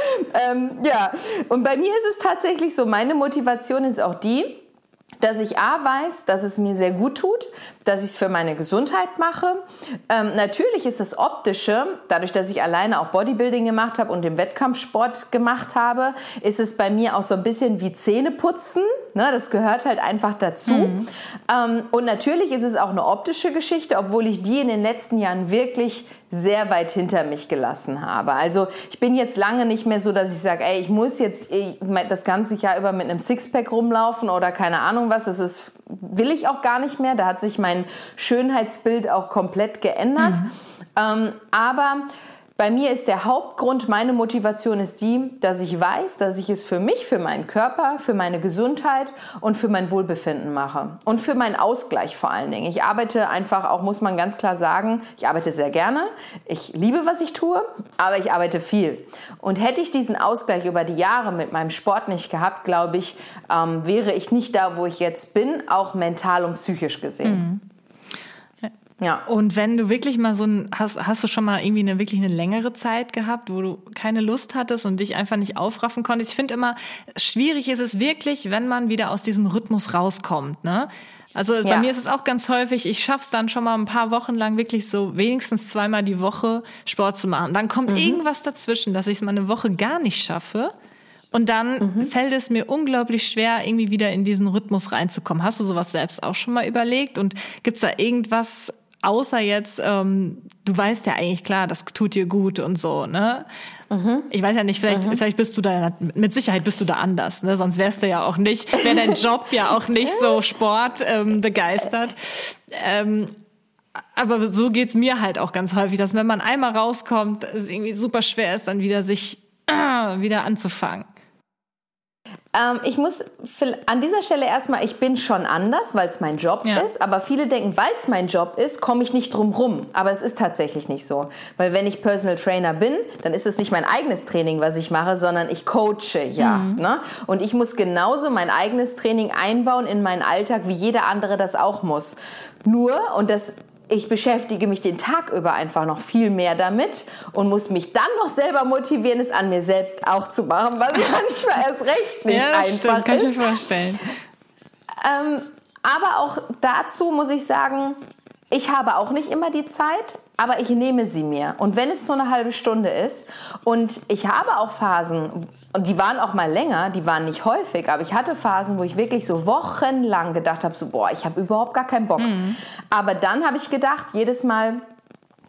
ähm, ja. Und bei mir ist es tatsächlich so, meine Motivation ist auch die, dass ich A weiß, dass es mir sehr gut tut, dass ich es für meine Gesundheit mache. Ähm, natürlich ist das Optische, dadurch, dass ich alleine auch Bodybuilding gemacht habe und den Wettkampfsport gemacht habe, ist es bei mir auch so ein bisschen wie Zähneputzen. Ne? Das gehört halt einfach dazu. Mhm. Ähm, und natürlich ist es auch eine optische Geschichte, obwohl ich die in den letzten Jahren wirklich sehr weit hinter mich gelassen habe. Also ich bin jetzt lange nicht mehr so, dass ich sage, ey, ich muss jetzt ich, das ganze Jahr über mit einem Sixpack rumlaufen oder keine Ahnung was. Das ist, will ich auch gar nicht mehr. Da hat sich mein Schönheitsbild auch komplett geändert. Mhm. Ähm, aber bei mir ist der Hauptgrund, meine Motivation ist die, dass ich weiß, dass ich es für mich, für meinen Körper, für meine Gesundheit und für mein Wohlbefinden mache. Und für meinen Ausgleich vor allen Dingen. Ich arbeite einfach auch, muss man ganz klar sagen, ich arbeite sehr gerne. Ich liebe, was ich tue, aber ich arbeite viel. Und hätte ich diesen Ausgleich über die Jahre mit meinem Sport nicht gehabt, glaube ich, ähm, wäre ich nicht da, wo ich jetzt bin, auch mental und psychisch gesehen. Mhm. Ja. Und wenn du wirklich mal so ein, hast, hast du schon mal irgendwie eine wirklich eine längere Zeit gehabt, wo du keine Lust hattest und dich einfach nicht aufraffen konntest? Ich finde immer, schwierig ist es wirklich, wenn man wieder aus diesem Rhythmus rauskommt, ne? Also ja. bei mir ist es auch ganz häufig, ich schaff's dann schon mal ein paar Wochen lang wirklich so wenigstens zweimal die Woche Sport zu machen. Dann kommt mhm. irgendwas dazwischen, dass ich es mal eine Woche gar nicht schaffe. Und dann mhm. fällt es mir unglaublich schwer, irgendwie wieder in diesen Rhythmus reinzukommen. Hast du sowas selbst auch schon mal überlegt? Und gibt's da irgendwas, außer jetzt, ähm, du weißt ja eigentlich klar, das tut dir gut und so, ne? Mhm. Ich weiß ja nicht, vielleicht, mhm. vielleicht bist du da, mit Sicherheit bist du da anders, ne? Sonst wärst du ja auch nicht, wäre dein Job ja auch nicht so Sport ähm, begeistert. Ähm, aber so geht's mir halt auch ganz häufig, dass wenn man einmal rauskommt, es irgendwie super schwer ist, dann wieder sich äh, wieder anzufangen. Ähm, ich muss an dieser Stelle erstmal, ich bin schon anders, weil es mein Job ja. ist, aber viele denken, weil es mein Job ist, komme ich nicht drum rum. Aber es ist tatsächlich nicht so. Weil wenn ich Personal Trainer bin, dann ist es nicht mein eigenes Training, was ich mache, sondern ich coache ja. Mhm. Ne? Und ich muss genauso mein eigenes Training einbauen in meinen Alltag, wie jeder andere das auch muss. Nur, und das ich beschäftige mich den Tag über einfach noch viel mehr damit und muss mich dann noch selber motivieren, es an mir selbst auch zu machen, was manchmal erst recht nicht ja, einfach stimmt, kann ist. Kann ich mir vorstellen. Ähm, aber auch dazu muss ich sagen, ich habe auch nicht immer die Zeit, aber ich nehme sie mir. Und wenn es nur eine halbe Stunde ist und ich habe auch Phasen, und die waren auch mal länger, die waren nicht häufig, aber ich hatte Phasen, wo ich wirklich so wochenlang gedacht habe, so boah, ich habe überhaupt gar keinen Bock. Mhm. Aber dann habe ich gedacht, jedes Mal,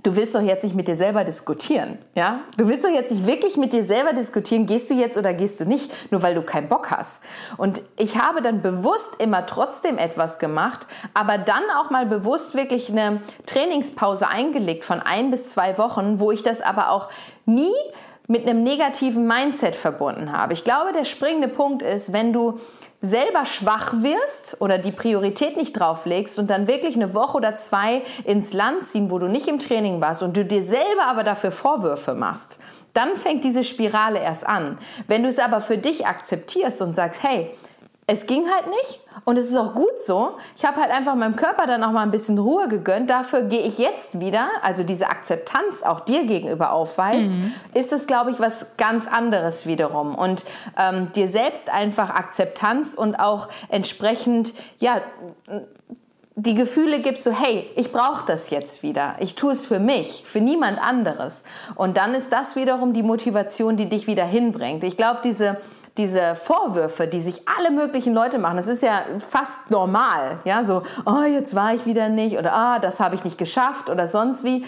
du willst doch jetzt nicht mit dir selber diskutieren, ja? Du willst doch jetzt nicht wirklich mit dir selber diskutieren, gehst du jetzt oder gehst du nicht, nur weil du keinen Bock hast. Und ich habe dann bewusst immer trotzdem etwas gemacht, aber dann auch mal bewusst wirklich eine Trainingspause eingelegt von ein bis zwei Wochen, wo ich das aber auch nie mit einem negativen Mindset verbunden habe. Ich glaube, der springende Punkt ist, wenn du selber schwach wirst oder die Priorität nicht drauf legst und dann wirklich eine Woche oder zwei ins Land ziehen, wo du nicht im Training warst und du dir selber aber dafür Vorwürfe machst, dann fängt diese Spirale erst an. Wenn du es aber für dich akzeptierst und sagst, hey, es ging halt nicht und es ist auch gut so. Ich habe halt einfach meinem Körper dann auch mal ein bisschen Ruhe gegönnt. Dafür gehe ich jetzt wieder, also diese Akzeptanz auch dir gegenüber aufweist, mhm. ist es, glaube ich, was ganz anderes wiederum. Und ähm, dir selbst einfach Akzeptanz und auch entsprechend, ja, die Gefühle gibst so, hey, ich brauche das jetzt wieder. Ich tue es für mich, für niemand anderes. Und dann ist das wiederum die Motivation, die dich wieder hinbringt. Ich glaube, diese diese Vorwürfe, die sich alle möglichen Leute machen, das ist ja fast normal, ja, so, oh, jetzt war ich wieder nicht oder ah, das habe ich nicht geschafft oder sonst wie.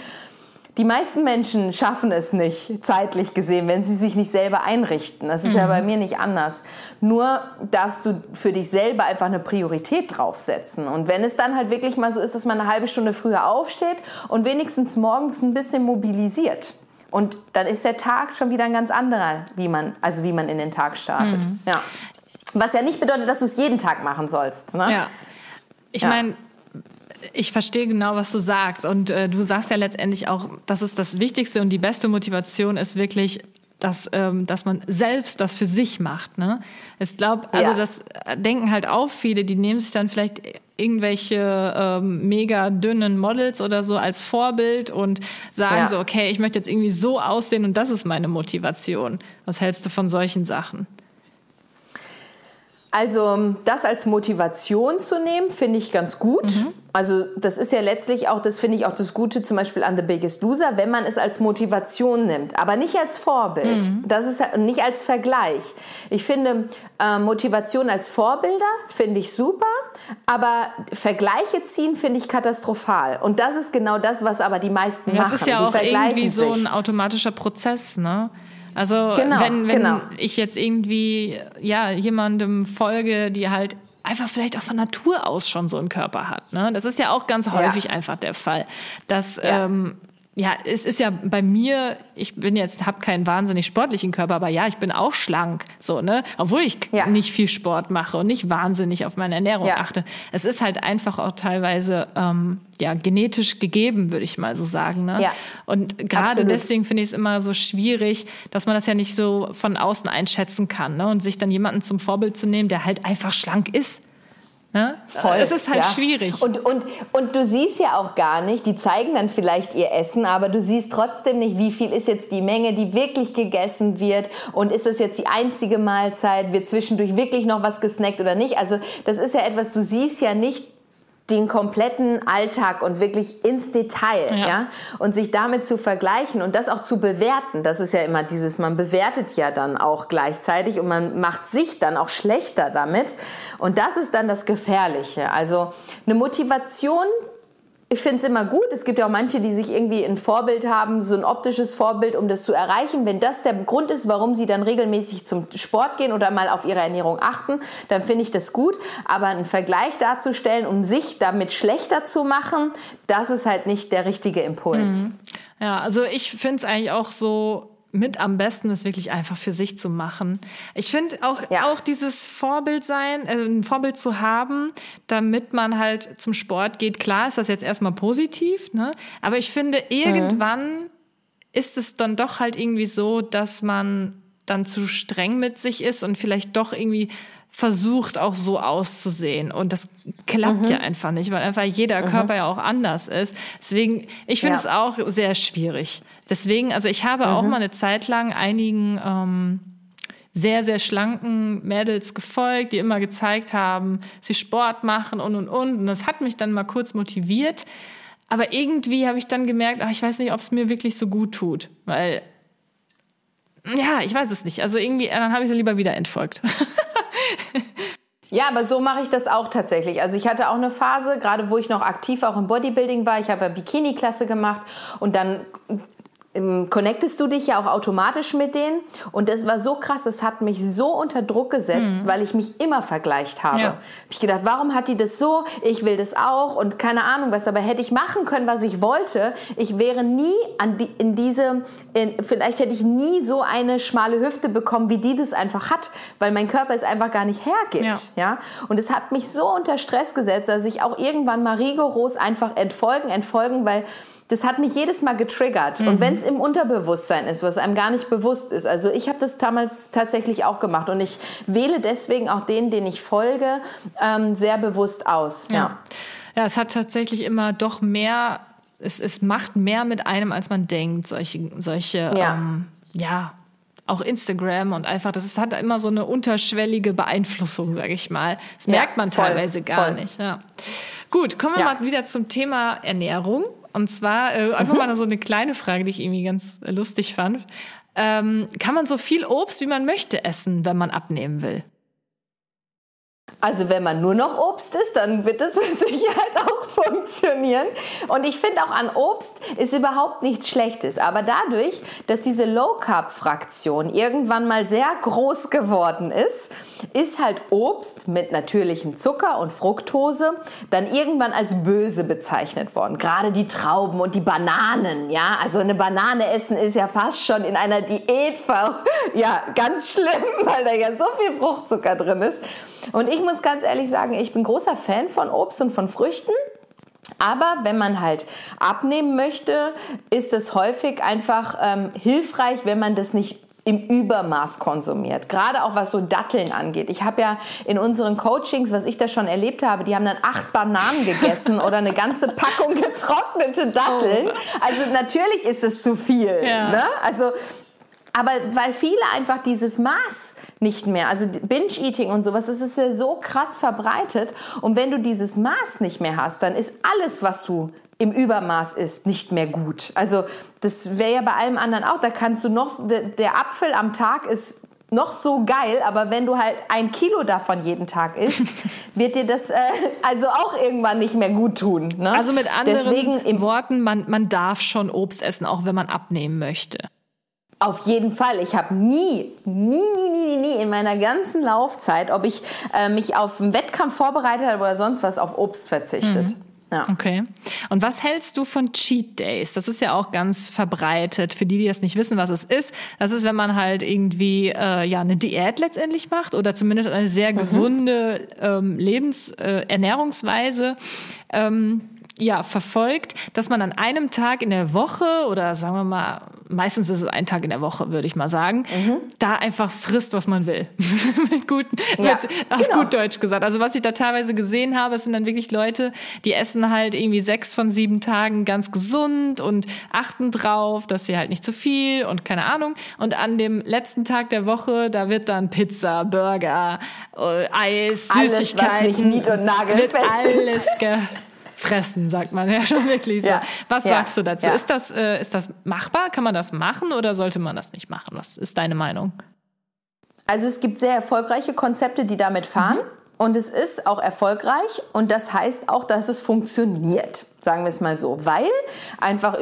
Die meisten Menschen schaffen es nicht, zeitlich gesehen, wenn sie sich nicht selber einrichten. Das ist mhm. ja bei mir nicht anders. Nur darfst du für dich selber einfach eine Priorität draufsetzen. Und wenn es dann halt wirklich mal so ist, dass man eine halbe Stunde früher aufsteht und wenigstens morgens ein bisschen mobilisiert, und dann ist der Tag schon wieder ein ganz anderer, wie man, also wie man in den Tag startet. Mhm. Ja. Was ja nicht bedeutet, dass du es jeden Tag machen sollst. Ne? Ja. Ich ja. meine, ich verstehe genau, was du sagst. Und äh, du sagst ja letztendlich auch, dass es das Wichtigste und die beste Motivation ist wirklich, dass, ähm, dass man selbst das für sich macht. Ne? Ich glaube, also ja. das denken halt auch viele, die nehmen sich dann vielleicht irgendwelche ähm, mega dünnen Models oder so als Vorbild und sagen ja. so, okay, ich möchte jetzt irgendwie so aussehen und das ist meine Motivation. Was hältst du von solchen Sachen? Also das als Motivation zu nehmen, finde ich ganz gut. Mhm. Also das ist ja letztlich auch, das finde ich auch das Gute zum Beispiel an The Biggest Loser, wenn man es als Motivation nimmt, aber nicht als Vorbild. Mhm. Das ist nicht als Vergleich. Ich finde äh, Motivation als Vorbilder finde ich super, aber Vergleiche ziehen finde ich katastrophal. Und das ist genau das, was aber die meisten das machen. Das ist ja die auch irgendwie so ein automatischer Prozess, ne? Also genau, wenn, wenn genau. ich jetzt irgendwie ja jemandem folge, die halt einfach vielleicht auch von Natur aus schon so einen Körper hat. Ne? Das ist ja auch ganz häufig ja. einfach der Fall, dass ja. ähm, ja, es ist ja bei mir, ich bin jetzt, habe keinen wahnsinnig sportlichen Körper, aber ja, ich bin auch schlank, so, ne? Obwohl ich ja. nicht viel Sport mache und nicht wahnsinnig auf meine Ernährung ja. achte. Es ist halt einfach auch teilweise ähm, ja, genetisch gegeben, würde ich mal so sagen. Ne? Ja. Und gerade deswegen finde ich es immer so schwierig, dass man das ja nicht so von außen einschätzen kann ne? und sich dann jemanden zum Vorbild zu nehmen, der halt einfach schlank ist. Ne? Voll. Es ist halt ja. schwierig. Und, und, und du siehst ja auch gar nicht, die zeigen dann vielleicht ihr Essen, aber du siehst trotzdem nicht, wie viel ist jetzt die Menge, die wirklich gegessen wird und ist das jetzt die einzige Mahlzeit, wird zwischendurch wirklich noch was gesnackt oder nicht. Also das ist ja etwas, du siehst ja nicht den kompletten Alltag und wirklich ins Detail, ja. ja. Und sich damit zu vergleichen und das auch zu bewerten. Das ist ja immer dieses, man bewertet ja dann auch gleichzeitig und man macht sich dann auch schlechter damit. Und das ist dann das Gefährliche. Also eine Motivation ich finde es immer gut. Es gibt ja auch manche, die sich irgendwie ein Vorbild haben, so ein optisches Vorbild, um das zu erreichen. Wenn das der Grund ist, warum sie dann regelmäßig zum Sport gehen oder mal auf ihre Ernährung achten, dann finde ich das gut. Aber einen Vergleich darzustellen, um sich damit schlechter zu machen, das ist halt nicht der richtige Impuls. Mhm. Ja, also ich finde es eigentlich auch so mit am besten ist wirklich einfach für sich zu machen. Ich finde auch, ja. auch dieses Vorbild sein, äh, ein Vorbild zu haben, damit man halt zum Sport geht. Klar ist das jetzt erstmal positiv, ne? Aber ich finde, irgendwann mhm. ist es dann doch halt irgendwie so, dass man dann zu streng mit sich ist und vielleicht doch irgendwie versucht auch so auszusehen. Und das klappt mhm. ja einfach nicht, weil einfach jeder mhm. Körper ja auch anders ist. Deswegen, ich finde ja. es auch sehr schwierig. Deswegen, also ich habe mhm. auch mal eine Zeit lang einigen ähm, sehr, sehr schlanken Mädels gefolgt, die immer gezeigt haben, sie Sport machen und und und. Und das hat mich dann mal kurz motiviert. Aber irgendwie habe ich dann gemerkt, ach, ich weiß nicht, ob es mir wirklich so gut tut. Weil, ja, ich weiß es nicht. Also irgendwie, dann habe ich sie lieber wieder entfolgt. Ja, aber so mache ich das auch tatsächlich. Also ich hatte auch eine Phase, gerade wo ich noch aktiv auch im Bodybuilding war. Ich habe Bikini-Klasse gemacht und dann connectest du dich ja auch automatisch mit denen. Und das war so krass, es hat mich so unter Druck gesetzt, mhm. weil ich mich immer vergleicht habe. Ja. Hab ich gedacht, warum hat die das so? Ich will das auch und keine Ahnung was. Aber hätte ich machen können, was ich wollte, ich wäre nie an die, in diese, in, vielleicht hätte ich nie so eine schmale Hüfte bekommen, wie die das einfach hat, weil mein Körper es einfach gar nicht hergibt. Ja. ja? Und es hat mich so unter Stress gesetzt, dass ich auch irgendwann mal rigoros einfach entfolgen, entfolgen, weil das hat mich jedes Mal getriggert. Mhm. Und wenn es im Unterbewusstsein ist, was einem gar nicht bewusst ist. Also ich habe das damals tatsächlich auch gemacht und ich wähle deswegen auch den, den ich folge, ähm, sehr bewusst aus. Ja. ja. ja, es hat tatsächlich immer doch mehr, es, es macht mehr mit einem, als man denkt, solche, solche ja. Ähm, ja auch Instagram und einfach, das ist, hat immer so eine unterschwellige Beeinflussung, sage ich mal. Das ja, merkt man voll, teilweise gar voll. nicht. Ja. Gut, kommen wir ja. mal wieder zum Thema Ernährung. Und zwar äh, einfach mal so eine kleine Frage, die ich irgendwie ganz lustig fand. Ähm, kann man so viel Obst, wie man möchte, essen, wenn man abnehmen will? Also wenn man nur noch Obst isst, dann wird das mit Sicherheit auch funktionieren. Und ich finde auch an Obst ist überhaupt nichts Schlechtes. Aber dadurch, dass diese Low-Carb-Fraktion irgendwann mal sehr groß geworden ist, ist halt Obst mit natürlichem Zucker und Fructose dann irgendwann als böse bezeichnet worden. Gerade die Trauben und die Bananen, ja. Also eine Banane essen ist ja fast schon in einer Diät, ja, ganz schlimm, weil da ja so viel Fruchtzucker drin ist. Und ich muss ganz ehrlich sagen, ich bin großer Fan von Obst und von Früchten. Aber wenn man halt abnehmen möchte, ist es häufig einfach ähm, hilfreich, wenn man das nicht im Übermaß konsumiert. Gerade auch was so Datteln angeht. Ich habe ja in unseren Coachings, was ich da schon erlebt habe, die haben dann acht Bananen gegessen oder eine ganze Packung getrocknete Datteln. Oh. Also natürlich ist es zu viel. Ja. Ne? Also aber weil viele einfach dieses Maß nicht mehr, also Binge-Eating und sowas, das ist ja so krass verbreitet. Und wenn du dieses Maß nicht mehr hast, dann ist alles, was du im Übermaß isst, nicht mehr gut. Also das wäre ja bei allem anderen auch. Da kannst du noch, der Apfel am Tag ist noch so geil, aber wenn du halt ein Kilo davon jeden Tag isst, wird dir das äh, also auch irgendwann nicht mehr gut tun. Ne? Also mit anderen Deswegen, Worten, man, man darf schon Obst essen, auch wenn man abnehmen möchte. Auf jeden Fall. Ich habe nie, nie, nie, nie, nie in meiner ganzen Laufzeit, ob ich äh, mich auf einen Wettkampf vorbereitet habe oder sonst was, auf Obst verzichtet. Mhm. Ja. Okay. Und was hältst du von Cheat Days? Das ist ja auch ganz verbreitet. Für die, die das nicht wissen, was es ist, das ist, wenn man halt irgendwie äh, ja eine Diät letztendlich macht oder zumindest eine sehr mhm. gesunde ähm, Lebens äh, Ernährungsweise. Ähm, ja, verfolgt, dass man an einem Tag in der Woche oder sagen wir mal, meistens ist es ein Tag in der Woche, würde ich mal sagen, mhm. da einfach frisst, was man will. mit gut, ja, mit, auf genau. gut Deutsch gesagt. Also was ich da teilweise gesehen habe, sind dann wirklich Leute, die essen halt irgendwie sechs von sieben Tagen ganz gesund und achten drauf, dass sie halt nicht zu viel und keine Ahnung. Und an dem letzten Tag der Woche, da wird dann Pizza, Burger, äh, Eis, alles, Süßigkeiten. Was nicht nied- und nagelfest alles fressen, sagt man ja schon wirklich so. Ja. Was ja. sagst du dazu? Ja. Ist, das, äh, ist das machbar? Kann man das machen oder sollte man das nicht machen? Was ist deine Meinung? Also es gibt sehr erfolgreiche Konzepte, die damit fahren. Mhm. Und es ist auch erfolgreich und das heißt auch, dass es funktioniert, sagen wir es mal so, weil einfach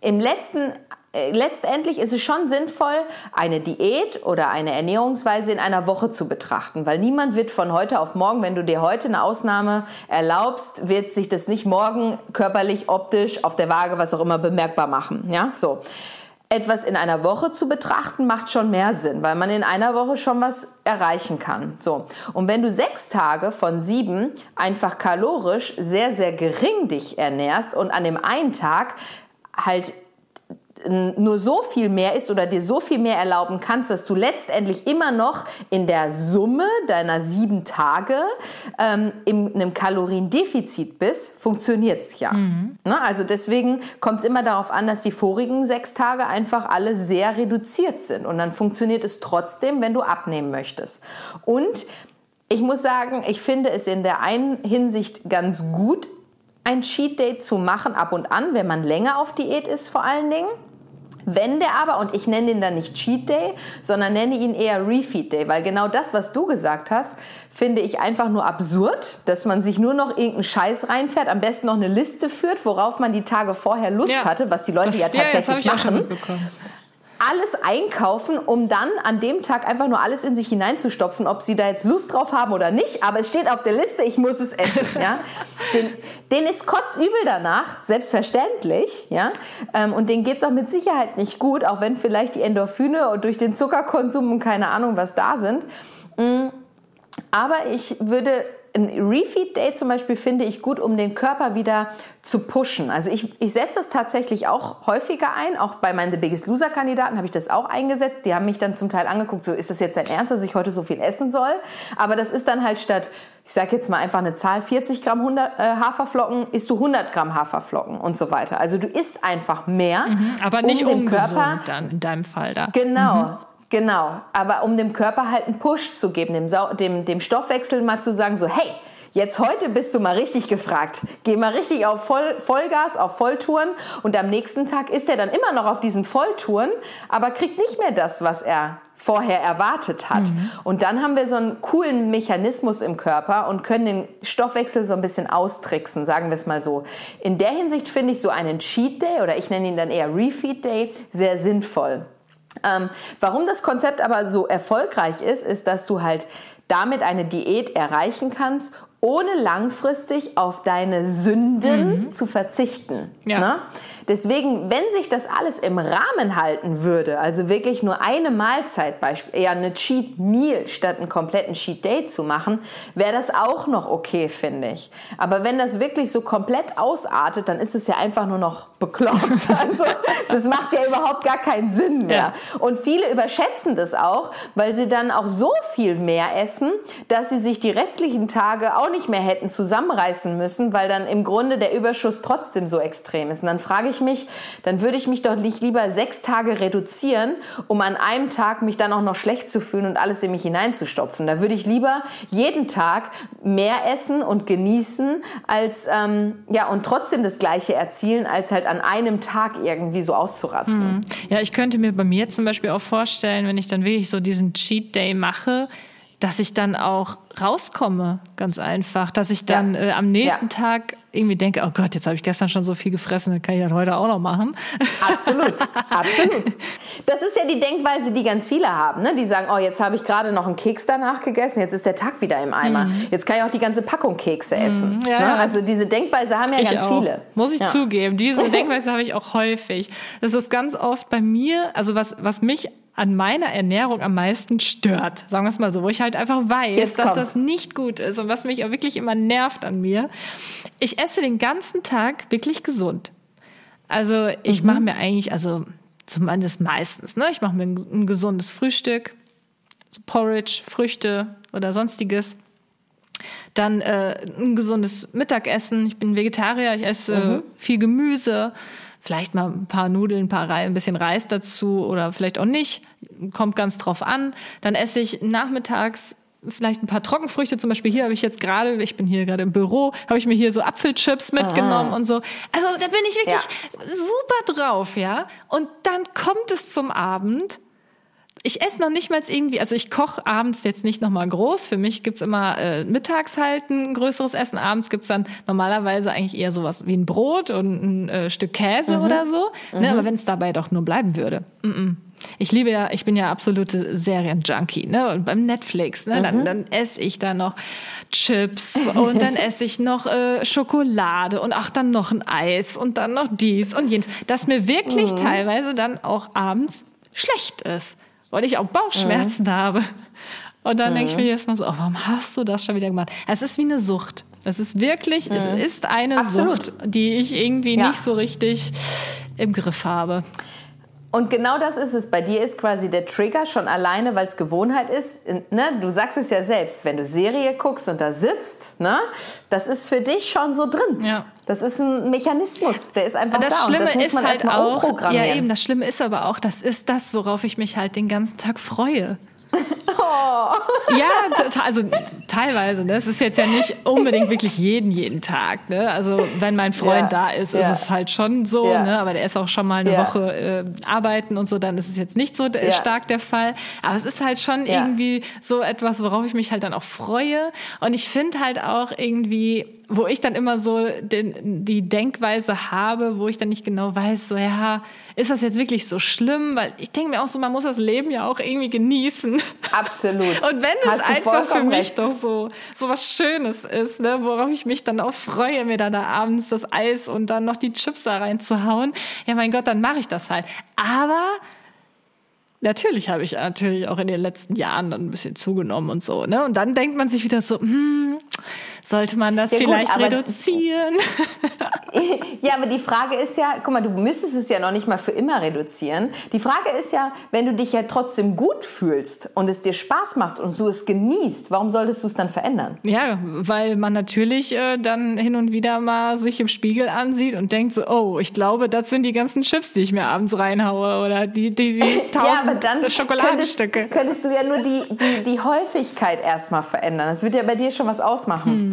im letzten letztendlich ist es schon sinnvoll, eine Diät oder eine Ernährungsweise in einer Woche zu betrachten, weil niemand wird von heute auf morgen, wenn du dir heute eine Ausnahme erlaubst, wird sich das nicht morgen körperlich, optisch, auf der Waage, was auch immer bemerkbar machen. Ja, so. Etwas in einer Woche zu betrachten macht schon mehr Sinn, weil man in einer Woche schon was erreichen kann. So. Und wenn du sechs Tage von sieben einfach kalorisch sehr, sehr gering dich ernährst und an dem einen Tag halt nur so viel mehr ist oder dir so viel mehr erlauben kannst, dass du letztendlich immer noch in der Summe deiner sieben Tage ähm, in einem Kaloriendefizit bist, funktioniert es ja. Mhm. Ne? Also deswegen kommt es immer darauf an, dass die vorigen sechs Tage einfach alle sehr reduziert sind. Und dann funktioniert es trotzdem, wenn du abnehmen möchtest. Und ich muss sagen, ich finde es in der einen Hinsicht ganz gut, ein Cheat Day zu machen ab und an, wenn man länger auf Diät ist vor allen Dingen Wenn der aber, und ich nenne den dann nicht Cheat Day, sondern nenne ihn eher Refeed Day, weil genau das, was du gesagt hast, finde ich einfach nur absurd, dass man sich nur noch irgendeinen Scheiß reinfährt, am besten noch eine Liste führt, worauf man die Tage vorher Lust ja. hatte, was die Leute das, ja tatsächlich ja, machen alles einkaufen, um dann an dem Tag einfach nur alles in sich hineinzustopfen, ob sie da jetzt Lust drauf haben oder nicht. Aber es steht auf der Liste, ich muss es essen. Ja? Den, den ist kotzübel danach, selbstverständlich. Ja? Ähm, und denen geht es auch mit Sicherheit nicht gut, auch wenn vielleicht die Endorphine durch den Zuckerkonsum und keine Ahnung was da sind. Mm, aber ich würde ein Refeed Day zum Beispiel finde ich gut, um den Körper wieder zu pushen. Also ich, ich setze es tatsächlich auch häufiger ein. Auch bei meinen The Biggest Loser Kandidaten habe ich das auch eingesetzt. Die haben mich dann zum Teil angeguckt, so ist das jetzt dein Ernst, dass ich heute so viel essen soll? Aber das ist dann halt statt, ich sage jetzt mal einfach eine Zahl, 40 Gramm 100, äh, Haferflocken, isst du 100 Gramm Haferflocken und so weiter. Also du isst einfach mehr. Mhm, aber nicht um dem Körper dann in deinem Fall da. Genau. Mhm. Genau, aber um dem Körper halt einen Push zu geben, dem, dem, dem Stoffwechsel mal zu sagen, so hey, Jetzt heute bist du mal richtig gefragt. Geh mal richtig auf Voll, Vollgas, auf Volltouren und am nächsten Tag ist er dann immer noch auf diesen Volltouren, aber kriegt nicht mehr das, was er vorher erwartet hat. Mhm. Und dann haben wir so einen coolen Mechanismus im Körper und können den Stoffwechsel so ein bisschen austricksen, sagen wir es mal so. In der Hinsicht finde ich so einen Cheat Day oder ich nenne ihn dann eher Refeed Day sehr sinnvoll. Ähm, warum das Konzept aber so erfolgreich ist, ist, dass du halt damit eine Diät erreichen kannst, ohne langfristig auf deine Sünden mhm. zu verzichten. Ja. Ne? Deswegen, wenn sich das alles im Rahmen halten würde, also wirklich nur eine Mahlzeit, eher eine Cheat Meal statt einen kompletten Cheat Day zu machen, wäre das auch noch okay, finde ich. Aber wenn das wirklich so komplett ausartet, dann ist es ja einfach nur noch bekloppt. Also das macht ja überhaupt gar keinen Sinn mehr. Ja. Und viele überschätzen das auch, weil sie dann auch so viel mehr essen, dass sie sich die restlichen Tage auch nicht mehr hätten zusammenreißen müssen, weil dann im Grunde der Überschuss trotzdem so extrem ist. Und dann frage ich mich, dann würde ich mich doch nicht lieber sechs Tage reduzieren, um an einem Tag mich dann auch noch schlecht zu fühlen und alles in mich hineinzustopfen. Da würde ich lieber jeden Tag mehr essen und genießen, als ähm, ja und trotzdem das Gleiche erzielen, als halt an einem Tag irgendwie so auszurasten. Mhm. Ja, ich könnte mir bei mir zum Beispiel auch vorstellen, wenn ich dann wirklich so diesen Cheat Day mache, dass ich dann auch rauskomme, ganz einfach. Dass ich dann ja. äh, am nächsten ja. Tag irgendwie denke, oh Gott, jetzt habe ich gestern schon so viel gefressen, dann kann ich das heute auch noch machen. Absolut, absolut. Das ist ja die Denkweise, die ganz viele haben. Ne? Die sagen, oh, jetzt habe ich gerade noch einen Keks danach gegessen, jetzt ist der Tag wieder im Eimer. Mhm. Jetzt kann ich auch die ganze Packung Kekse mhm. essen. Mhm, ja. ne? Also diese Denkweise haben ja ich ganz auch. viele. Muss ich ja. zugeben, diese Denkweise habe ich auch häufig. Das ist ganz oft bei mir, also was, was mich an meiner Ernährung am meisten stört, sagen wir es mal so, wo ich halt einfach weiß, dass das nicht gut ist und was mich auch wirklich immer nervt an mir. Ich esse den ganzen Tag wirklich gesund. Also ich mhm. mache mir eigentlich, also zumindest meistens, ne? Ich mache mir ein, ein, gesundes Frühstück, so Porridge, Früchte oder sonstiges. Dann äh, ein gesundes Mittagessen. Ich bin Vegetarier, ich esse mhm. viel Gemüse vielleicht mal ein paar Nudeln, ein paar Reis, ein bisschen Reis dazu oder vielleicht auch nicht. Kommt ganz drauf an. Dann esse ich nachmittags vielleicht ein paar Trockenfrüchte. Zum Beispiel hier habe ich jetzt gerade, ich bin hier gerade im Büro, habe ich mir hier so Apfelchips mitgenommen ah. und so. Also da bin ich wirklich ja. super drauf, ja. Und dann kommt es zum Abend ich esse noch nicht mal irgendwie, also ich koche abends jetzt nicht nochmal groß. Für mich gibt's immer äh, mittags halt ein größeres Essen. Abends gibt's dann normalerweise eigentlich eher sowas wie ein Brot und ein äh, Stück Käse mhm. oder so. Ne, mhm. Aber wenn es dabei doch nur bleiben würde. Mm -mm. Ich liebe ja, ich bin ja absolute Serienjunkie, ne? Und beim Netflix, ne? Dann, mhm. dann esse ich da noch Chips und dann esse ich noch äh, Schokolade und ach, dann noch ein Eis und dann noch dies und jenes. Dass mir wirklich mhm. teilweise dann auch abends schlecht ist weil ich auch Bauchschmerzen mhm. habe. Und dann mhm. denke ich mir jetzt mal so, oh, warum hast du das schon wieder gemacht? Es ist wie eine Sucht. Es ist wirklich, mhm. es ist eine Absolut. Sucht, die ich irgendwie ja. nicht so richtig im Griff habe. Und genau das ist es. Bei dir ist quasi der Trigger schon alleine, weil es Gewohnheit ist. Ne? Du sagst es ja selbst, wenn du Serie guckst und da sitzt, ne? das ist für dich schon so drin. Ja. Das ist ein Mechanismus, der ist einfach das da. Schlimme und das muss man halt erstmal auch, umprogrammieren. Ja, eben, das Schlimme ist aber auch, das ist das, worauf ich mich halt den ganzen Tag freue. Oh. Ja, also teilweise. Ne? Es ist jetzt ja nicht unbedingt wirklich jeden, jeden Tag. Ne? Also wenn mein Freund ja, da ist, ja. ist es halt schon so. Ja. Ne? Aber der ist auch schon mal eine Woche äh, arbeiten und so, dann ist es jetzt nicht so stark der Fall. Aber es ist halt schon irgendwie so etwas, worauf ich mich halt dann auch freue. Und ich finde halt auch irgendwie, wo ich dann immer so den, die Denkweise habe, wo ich dann nicht genau weiß, so ja, ist das jetzt wirklich so schlimm? Weil ich denke mir auch so, man muss das Leben ja auch irgendwie genießen. Absolut. Und wenn es einfach für mich recht. doch so, so was Schönes ist, ne, worauf ich mich dann auch freue, mir dann da abends das Eis und dann noch die Chips da reinzuhauen, ja mein Gott, dann mache ich das halt. Aber natürlich habe ich natürlich auch in den letzten Jahren dann ein bisschen zugenommen und so, ne? Und dann denkt man sich wieder so, hm, sollte man das ja, vielleicht gut, reduzieren? ja, aber die Frage ist ja, guck mal, du müsstest es ja noch nicht mal für immer reduzieren. Die Frage ist ja, wenn du dich ja trotzdem gut fühlst und es dir Spaß macht und du es genießt, warum solltest du es dann verändern? Ja, weil man natürlich äh, dann hin und wieder mal sich im Spiegel ansieht und denkt so, oh, ich glaube, das sind die ganzen Chips, die ich mir abends reinhaue oder die, die, die tausend ja, Schokoladenstücke. Könntest, könntest, du ja nur die, die, die Häufigkeit erstmal verändern. Das wird ja bei dir schon was ausmachen. Hm.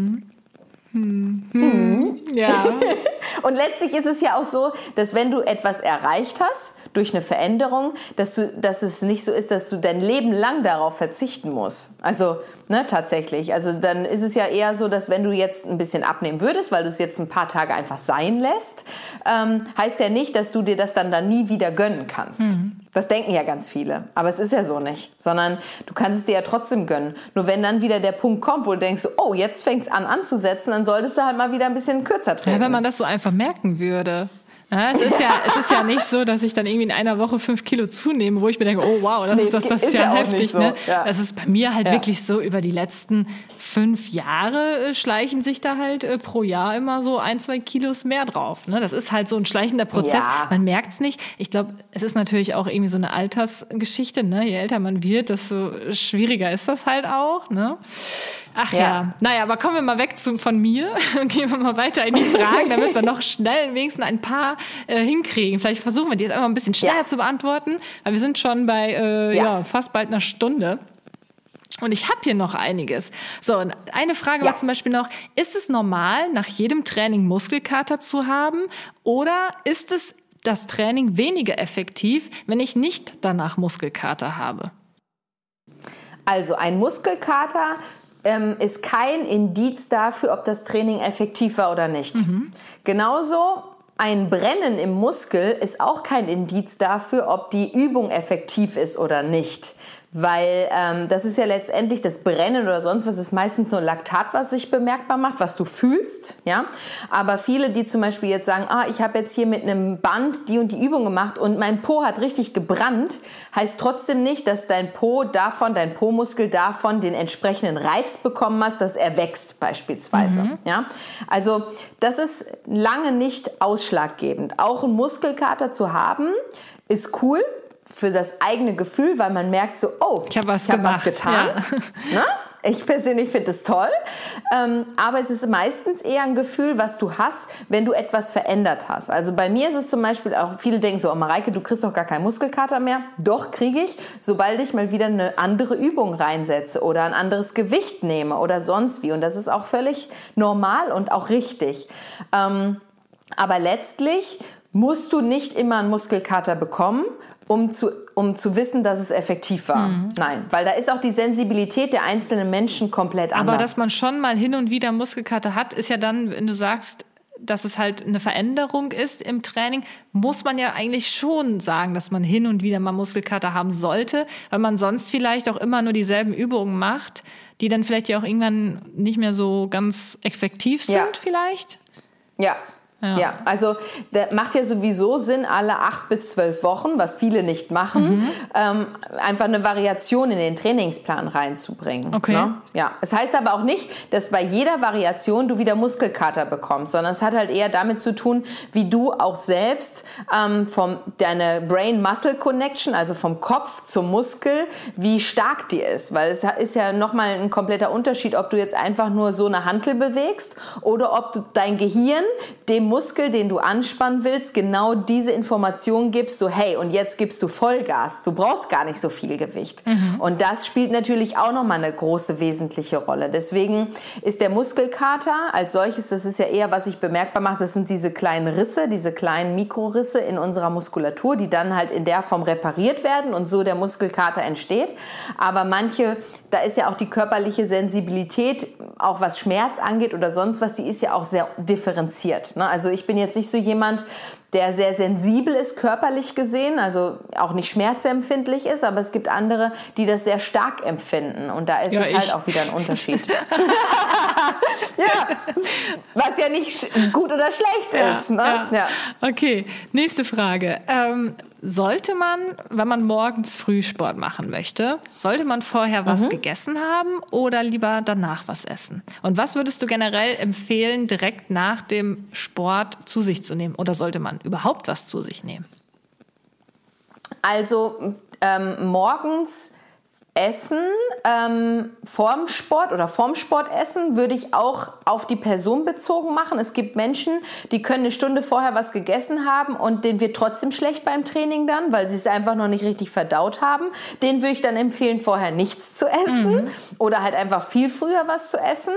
Hm. Hm. Ja. und letztlich ist es ja auch so, dass wenn du etwas erreicht hast durch eine Veränderung, dass du, dass es nicht so ist, dass du dein Leben lang darauf verzichten musst. Also Ne, tatsächlich. Also dann ist es ja eher so, dass wenn du jetzt ein bisschen abnehmen würdest, weil du es jetzt ein paar Tage einfach sein lässt, ähm, heißt ja nicht, dass du dir das dann, dann nie wieder gönnen kannst. Mhm. Das denken ja ganz viele. Aber es ist ja so nicht. Sondern du kannst es dir ja trotzdem gönnen. Nur wenn dann wieder der Punkt kommt, wo du denkst, oh, jetzt fängt es an anzusetzen, dann solltest du halt mal wieder ein bisschen kürzer treten. Ja, wenn man das so einfach merken würde. Ja, es, ist ja, es ist ja nicht so, dass ich dann irgendwie in einer Woche fünf Kilo zunehme, wo ich mir denke, oh wow, das, nee, ist, das, das ist ja, ja heftig. So. Ne? Ja. Das ist bei mir halt wirklich so, über die letzten fünf Jahre äh, schleichen sich da halt äh, pro Jahr immer so ein, zwei Kilos mehr drauf. Ne? Das ist halt so ein schleichender Prozess. Man merkt es nicht. Ich glaube, es ist natürlich auch irgendwie so eine Altersgeschichte. Ne? Je älter man wird, desto schwieriger ist das halt auch. Ne? Ach ja. ja. Naja, aber kommen wir mal weg zu, von mir und gehen wir mal weiter in die Fragen, damit wir noch schnell wenigstens ein paar äh, hinkriegen. Vielleicht versuchen wir die jetzt einfach ein bisschen schneller ja. zu beantworten, weil wir sind schon bei äh, ja. ja fast bald einer Stunde. Und ich habe hier noch einiges. So, und eine Frage ja. war zum Beispiel noch, ist es normal, nach jedem Training Muskelkater zu haben? Oder ist es das Training weniger effektiv, wenn ich nicht danach Muskelkater habe? Also ein Muskelkater ähm, ist kein Indiz dafür, ob das Training effektiv war oder nicht. Mhm. Genauso ein Brennen im Muskel ist auch kein Indiz dafür, ob die Übung effektiv ist oder nicht weil ähm, das ist ja letztendlich das Brennen oder sonst was ist meistens nur Laktat, was sich bemerkbar macht, was du fühlst, ja. Aber viele, die zum Beispiel jetzt sagen, ah, ich habe jetzt hier mit einem Band die und die Übung gemacht und mein Po hat richtig gebrannt, heißt trotzdem nicht, dass dein Po davon, dein Po-Muskel davon den entsprechenden Reiz bekommen hast, dass er wächst beispielsweise, mhm. ja. Also das ist lange nicht ausschlaggebend. Auch einen Muskelkater zu haben ist cool, für das eigene Gefühl, weil man merkt so, oh, ich habe was, ich hab was getan. Ja. Ne? Ich persönlich finde es toll, ähm, aber es ist meistens eher ein Gefühl, was du hast, wenn du etwas verändert hast. Also bei mir ist es zum Beispiel auch, viele denken so, oh Mareike, du kriegst doch gar keinen Muskelkater mehr. Doch, kriege ich, sobald ich mal wieder eine andere Übung reinsetze oder ein anderes Gewicht nehme oder sonst wie. Und das ist auch völlig normal und auch richtig. Ähm, aber letztlich musst du nicht immer einen Muskelkater bekommen, um zu, um zu wissen, dass es effektiv war. Mhm. Nein, weil da ist auch die Sensibilität der einzelnen Menschen komplett anders. Aber dass man schon mal hin und wieder Muskelkater hat, ist ja dann, wenn du sagst, dass es halt eine Veränderung ist im Training, muss man ja eigentlich schon sagen, dass man hin und wieder mal Muskelkater haben sollte, weil man sonst vielleicht auch immer nur dieselben Übungen macht, die dann vielleicht ja auch irgendwann nicht mehr so ganz effektiv sind, ja. vielleicht. Ja, ja. ja, also macht ja sowieso Sinn, alle acht bis zwölf Wochen, was viele nicht machen, mhm. ähm, einfach eine Variation in den Trainingsplan reinzubringen. Okay. Ne? Ja, es heißt aber auch nicht, dass bei jeder Variation du wieder Muskelkater bekommst, sondern es hat halt eher damit zu tun, wie du auch selbst ähm, vom deine Brain-Muscle-Connection, also vom Kopf zum Muskel, wie stark die ist, weil es ist ja nochmal ein kompletter Unterschied, ob du jetzt einfach nur so eine Hantel bewegst oder ob du dein Gehirn dem Muskel, den du anspannen willst, genau diese Information gibst, so hey, und jetzt gibst du Vollgas. Du brauchst gar nicht so viel Gewicht. Mhm. Und das spielt natürlich auch nochmal eine große wesentliche Rolle. Deswegen ist der Muskelkater als solches, das ist ja eher, was sich bemerkbar macht, das sind diese kleinen Risse, diese kleinen Mikrorisse in unserer Muskulatur, die dann halt in der Form repariert werden und so der Muskelkater entsteht. Aber manche, da ist ja auch die körperliche Sensibilität, auch was Schmerz angeht oder sonst was, die ist ja auch sehr differenziert. Ne? Also ich bin jetzt nicht so jemand, der sehr sensibel ist, körperlich gesehen, also auch nicht schmerzempfindlich ist, aber es gibt andere, die das sehr stark empfinden. Und da ist ja, es halt auch wieder ein Unterschied. ja, was ja nicht gut oder schlecht ja, ist. Ne? Ja. Okay, nächste Frage. Ähm, sollte man, wenn man morgens Frühsport machen möchte, sollte man vorher was mhm. gegessen haben oder lieber danach was essen? Und was würdest du generell empfehlen, direkt nach dem Sport zu sich zu nehmen? Oder sollte man überhaupt was zu sich nehmen? Also ähm, morgens Essen ähm, vorm Sport oder vorm Sportessen würde ich auch auf die Person bezogen machen. Es gibt Menschen, die können eine Stunde vorher was gegessen haben und denen wird trotzdem schlecht beim Training dann, weil sie es einfach noch nicht richtig verdaut haben. Den würde ich dann empfehlen, vorher nichts zu essen mhm. oder halt einfach viel früher was zu essen.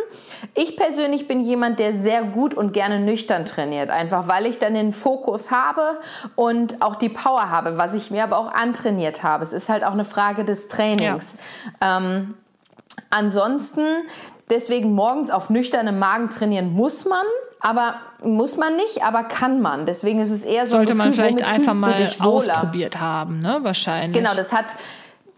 Ich persönlich bin jemand, der sehr gut und gerne nüchtern trainiert, einfach weil ich dann den Fokus habe und auch die Power habe, was ich mir aber auch antrainiert habe. Es ist halt auch eine Frage des Trainings. Ja. Ähm, ansonsten, deswegen morgens auf nüchternem Magen trainieren muss man, aber muss man nicht, aber kann man. Deswegen ist es eher so. Sollte Gefühl, man vielleicht einfach mal ausprobiert haben, ne? Wahrscheinlich. Genau, das hat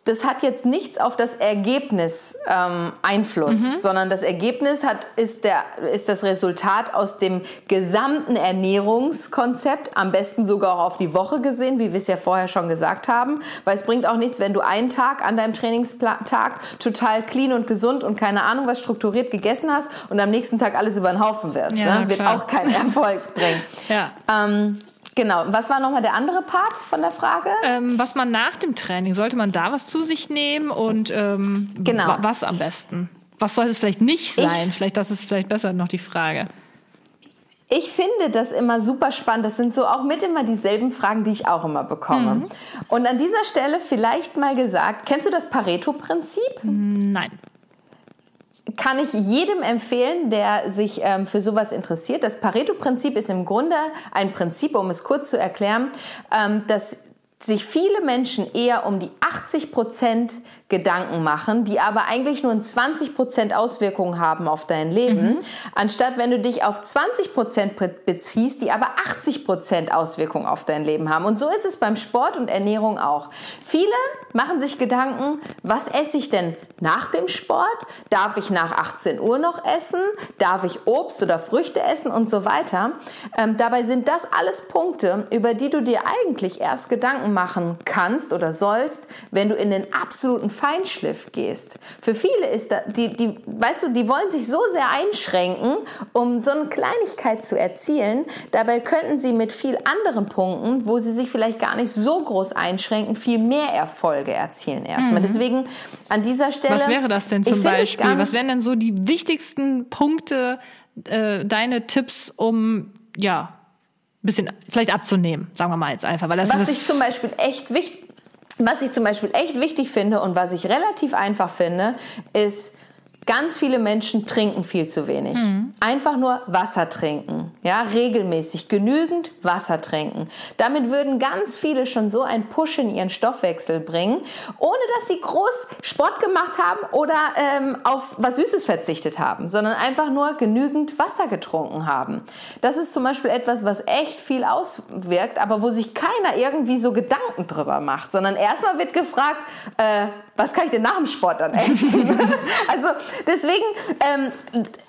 das hat jetzt nichts auf das Ergebnis ähm, Einfluss, mhm. sondern das Ergebnis hat, ist, der, ist das Resultat aus dem gesamten Ernährungskonzept, am besten sogar auch auf die Woche gesehen, wie wir es ja vorher schon gesagt haben, weil es bringt auch nichts, wenn du einen Tag an deinem Trainingstag total clean und gesund und keine Ahnung was strukturiert gegessen hast und am nächsten Tag alles über den Haufen wirst. Ja, ne? Wird auch keinen Erfolg bringen. ja. Ähm, Genau. Was war nochmal der andere Part von der Frage? Ähm, was man nach dem Training, sollte man da was zu sich nehmen und ähm, genau. was am besten? Was sollte es vielleicht nicht sein? Ich, vielleicht, das ist vielleicht besser noch die Frage. Ich finde das immer super spannend. Das sind so auch mit immer dieselben Fragen, die ich auch immer bekomme. Mhm. Und an dieser Stelle vielleicht mal gesagt, kennst du das Pareto-Prinzip? Nein kann ich jedem empfehlen, der sich ähm, für sowas interessiert. Das Pareto-Prinzip ist im Grunde ein Prinzip, um es kurz zu erklären, ähm, dass sich viele Menschen eher um die 80 Prozent Gedanken machen, die aber eigentlich nur 20 Prozent Auswirkungen haben auf dein Leben, mhm. anstatt wenn du dich auf 20 Prozent beziehst, die aber 80 Prozent Auswirkungen auf dein Leben haben. Und so ist es beim Sport und Ernährung auch. Viele machen sich Gedanken, was esse ich denn nach dem Sport? Darf ich nach 18 Uhr noch essen? Darf ich Obst oder Früchte essen und so weiter? Ähm, dabei sind das alles Punkte, über die du dir eigentlich erst Gedanken machen kannst oder sollst, wenn du in den absoluten Feinschliff gehst. Für viele ist da, die, die, weißt du, die wollen sich so sehr einschränken, um so eine Kleinigkeit zu erzielen. Dabei könnten sie mit viel anderen Punkten, wo sie sich vielleicht gar nicht so groß einschränken, viel mehr Erfolge erzielen erstmal. Mhm. Deswegen an dieser Stelle. Was wäre das denn zum Beispiel? Was wären denn so die wichtigsten Punkte, äh, deine Tipps, um, ja, bisschen vielleicht abzunehmen, sagen wir mal jetzt einfach. Weil das Was ich zum Beispiel echt wichtig was ich zum Beispiel echt wichtig finde und was ich relativ einfach finde, ist Ganz viele Menschen trinken viel zu wenig. Mhm. Einfach nur Wasser trinken. Ja, regelmäßig genügend Wasser trinken. Damit würden ganz viele schon so einen Push in ihren Stoffwechsel bringen, ohne dass sie groß Sport gemacht haben oder ähm, auf was Süßes verzichtet haben, sondern einfach nur genügend Wasser getrunken haben. Das ist zum Beispiel etwas, was echt viel auswirkt, aber wo sich keiner irgendwie so Gedanken drüber macht, sondern erstmal wird gefragt, äh, was kann ich denn nach dem Sport dann essen? also deswegen, ähm,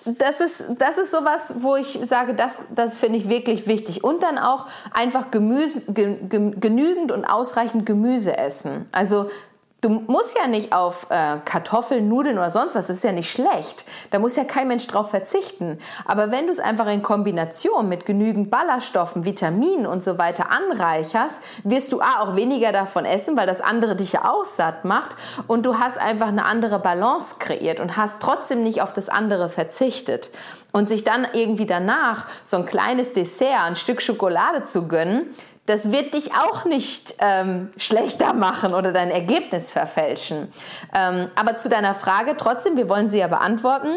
das, ist, das ist sowas, wo ich sage, das, das finde ich wirklich wichtig. Und dann auch einfach Gemüse, ge, ge, genügend und ausreichend Gemüse essen. Also Du musst ja nicht auf äh, Kartoffeln, Nudeln oder sonst was, das ist ja nicht schlecht. Da muss ja kein Mensch drauf verzichten. Aber wenn du es einfach in Kombination mit genügend Ballaststoffen, Vitaminen und so weiter anreicherst, wirst du A, auch weniger davon essen, weil das andere dich ja auch satt macht. Und du hast einfach eine andere Balance kreiert und hast trotzdem nicht auf das andere verzichtet. Und sich dann irgendwie danach so ein kleines Dessert, ein Stück Schokolade zu gönnen, das wird dich auch nicht ähm, schlechter machen oder dein Ergebnis verfälschen. Ähm, aber zu deiner Frage trotzdem, wir wollen sie ja beantworten.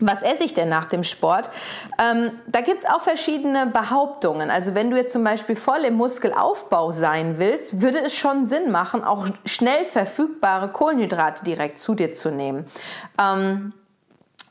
Was esse ich denn nach dem Sport? Ähm, da es auch verschiedene Behauptungen. Also wenn du jetzt zum Beispiel voll im Muskelaufbau sein willst, würde es schon Sinn machen, auch schnell verfügbare Kohlenhydrate direkt zu dir zu nehmen. Ähm,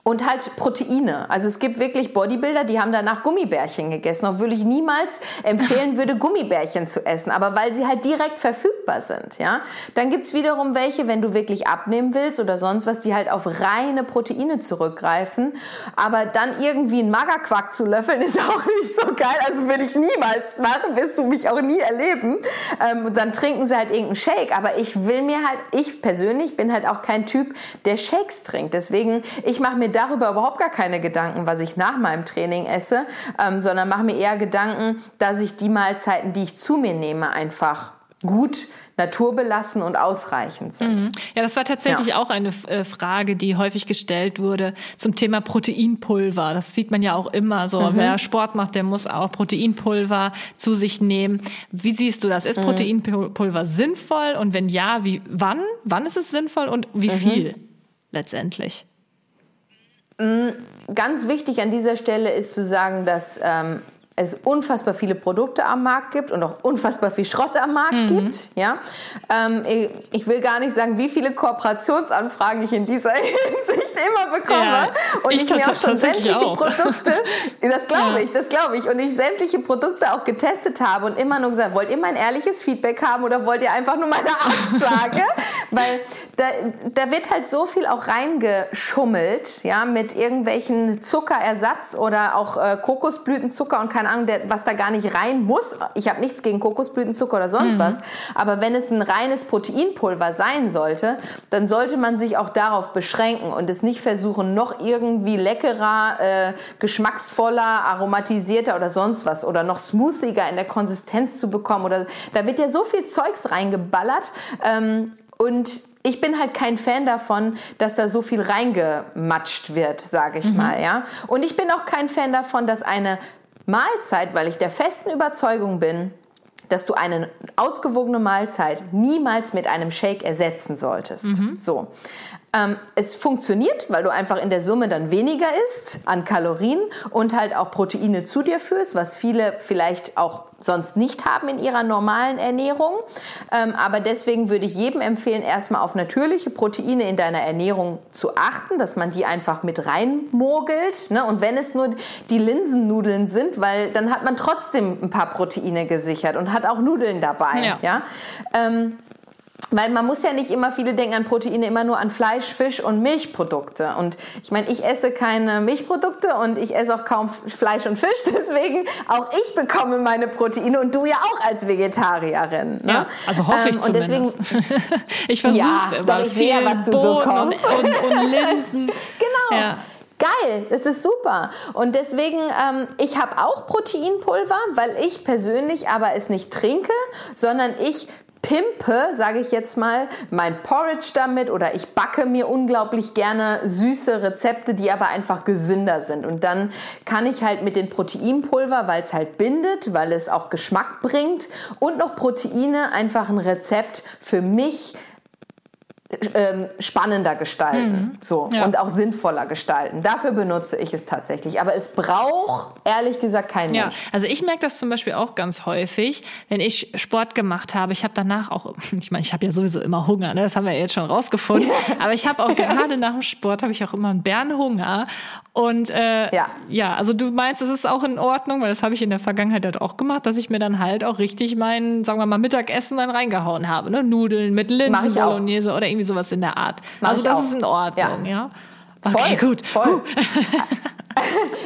und halt Proteine. Also es gibt wirklich Bodybuilder, die haben danach Gummibärchen gegessen, obwohl ich niemals empfehlen würde, Gummibärchen zu essen, aber weil sie halt direkt verfügbar sind. Ja? Dann gibt's wiederum welche, wenn du wirklich abnehmen willst oder sonst was, die halt auf reine Proteine zurückgreifen. Aber dann irgendwie einen Magerquark zu löffeln, ist auch nicht so geil. Also würde ich niemals machen, wirst du mich auch nie erleben. Ähm, und dann trinken sie halt irgendeinen Shake. Aber ich will mir halt, ich persönlich bin halt auch kein Typ, der Shakes trinkt. Deswegen, ich mache mir darüber überhaupt gar keine Gedanken, was ich nach meinem Training esse, ähm, sondern mache mir eher Gedanken, dass ich die Mahlzeiten, die ich zu mir nehme, einfach gut naturbelassen und ausreichend sind. Mhm. Ja, das war tatsächlich ja. auch eine äh, Frage, die häufig gestellt wurde zum Thema Proteinpulver. Das sieht man ja auch immer so. Mhm. Wer Sport macht, der muss auch Proteinpulver zu sich nehmen. Wie siehst du das? Ist mhm. Proteinpulver sinnvoll? Und wenn ja, wie, wann? Wann ist es sinnvoll und wie mhm. viel letztendlich? Mm, ganz wichtig an dieser Stelle ist zu sagen, dass ähm, es unfassbar viele Produkte am Markt gibt und auch unfassbar viel Schrott am Markt mhm. gibt. Ja? Ähm, ich will gar nicht sagen, wie viele Kooperationsanfragen ich in dieser Hinsicht immer bekomme. Ja, und ich, ich mir auch schon sämtliche auch. Produkte, das glaube ja. ich, das glaube ich, und ich sämtliche Produkte auch getestet habe und immer nur gesagt, wollt ihr mein ehrliches Feedback haben oder wollt ihr einfach nur meine Absage? Weil da, da wird halt so viel auch reingeschummelt, ja, mit irgendwelchen Zuckerersatz oder auch äh, Kokosblütenzucker und keine Ahnung, der, was da gar nicht rein muss. Ich habe nichts gegen Kokosblütenzucker oder sonst mhm. was, aber wenn es ein reines Proteinpulver sein sollte, dann sollte man sich auch darauf beschränken und es nicht versuchen, noch irgendwie leckerer, äh, geschmacksvoller, aromatisierter oder sonst was oder noch smoothiger in der Konsistenz zu bekommen. Oder da wird ja so viel Zeugs reingeballert ähm, und ich bin halt kein Fan davon, dass da so viel reingematscht wird, sage ich mhm. mal, ja. Und ich bin auch kein Fan davon, dass eine Mahlzeit, weil ich der festen Überzeugung bin, dass du eine ausgewogene Mahlzeit niemals mit einem Shake ersetzen solltest. Mhm. So. Ähm, es funktioniert, weil du einfach in der Summe dann weniger isst an Kalorien und halt auch Proteine zu dir führst, was viele vielleicht auch sonst nicht haben in ihrer normalen Ernährung. Ähm, aber deswegen würde ich jedem empfehlen, erstmal auf natürliche Proteine in deiner Ernährung zu achten, dass man die einfach mit reinmogelt. Ne? Und wenn es nur die Linsennudeln sind, weil dann hat man trotzdem ein paar Proteine gesichert und hat auch Nudeln dabei. Ja. ja? Ähm, weil man muss ja nicht immer, viele denken an Proteine immer nur an Fleisch, Fisch und Milchprodukte. Und ich meine, ich esse keine Milchprodukte und ich esse auch kaum Fleisch und Fisch. Deswegen auch ich bekomme meine Proteine und du ja auch als Vegetarierin. Ne? Ja, also hoffe ich ähm, und deswegen, ich versuche es ja, immer. Ich sehe, was du Bohnen so kommst. Und, und, und Linsen. genau. Ja. Geil, das ist super. Und deswegen, ähm, ich habe auch Proteinpulver, weil ich persönlich aber es nicht trinke, sondern ich pimpe, sage ich jetzt mal, mein Porridge damit oder ich backe mir unglaublich gerne süße Rezepte, die aber einfach gesünder sind. Und dann kann ich halt mit den Proteinpulver, weil es halt bindet, weil es auch Geschmack bringt und noch Proteine einfach ein Rezept für mich ähm, spannender gestalten mhm. so ja. und auch sinnvoller gestalten. Dafür benutze ich es tatsächlich. Aber es braucht ehrlich gesagt keinen ja. Mensch. Also ich merke das zum Beispiel auch ganz häufig, wenn ich Sport gemacht habe. Ich habe danach auch, ich meine, ich habe ja sowieso immer Hunger, ne? das haben wir jetzt schon rausgefunden. Aber ich habe auch gerade nach dem Sport habe ich auch immer einen Bärenhunger. Und äh, ja. ja, also du meinst, es ist auch in Ordnung, weil das habe ich in der Vergangenheit halt auch gemacht, dass ich mir dann halt auch richtig mein, sagen wir mal, Mittagessen dann reingehauen habe. Ne? Nudeln mit Linsen, Bolognese oder irgendwie irgendwie sowas in der Art. Mach also das auch. ist in Ordnung, ja. ja? Okay, voll, gut. Voll.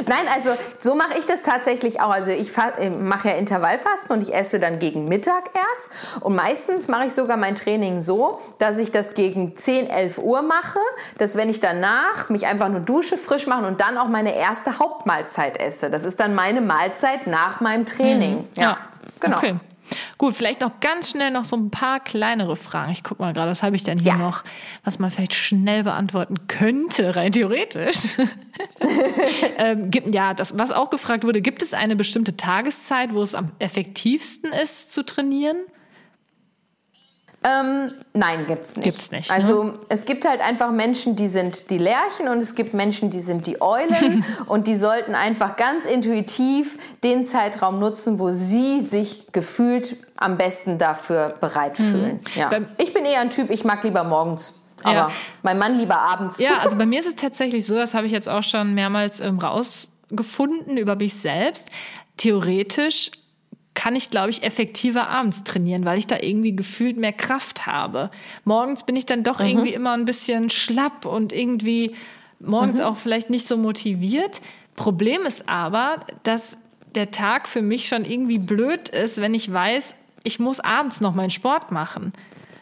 Nein, also so mache ich das tatsächlich auch. Also ich äh, mache ja Intervallfasten und ich esse dann gegen Mittag erst. Und meistens mache ich sogar mein Training so, dass ich das gegen 10, 11 Uhr mache, dass wenn ich danach mich einfach nur dusche, frisch machen und dann auch meine erste Hauptmahlzeit esse. Das ist dann meine Mahlzeit nach meinem Training. Mhm. Ja, ja, genau. Okay. Gut, vielleicht noch ganz schnell noch so ein paar kleinere Fragen. Ich gucke mal gerade, was habe ich denn hier ja. noch, was man vielleicht schnell beantworten könnte, rein theoretisch. ähm, gibt, ja, das, was auch gefragt wurde, gibt es eine bestimmte Tageszeit, wo es am effektivsten ist zu trainieren? Ähm, nein, gibt's nicht. Gibt's nicht. Also ne? es gibt halt einfach Menschen, die sind die Lerchen und es gibt Menschen, die sind die Eulen und die sollten einfach ganz intuitiv den Zeitraum nutzen, wo sie sich gefühlt am besten dafür bereit mhm. fühlen. Mhm. Ja. Ich bin eher ein Typ, ich mag lieber morgens. Aber ja. mein Mann lieber abends. Ja, also bei mir ist es tatsächlich so, das habe ich jetzt auch schon mehrmals ähm, rausgefunden über mich selbst. Theoretisch kann ich, glaube ich, effektiver abends trainieren, weil ich da irgendwie gefühlt mehr Kraft habe. Morgens bin ich dann doch mhm. irgendwie immer ein bisschen schlapp und irgendwie morgens mhm. auch vielleicht nicht so motiviert. Problem ist aber, dass der Tag für mich schon irgendwie blöd ist, wenn ich weiß, ich muss abends noch meinen Sport machen.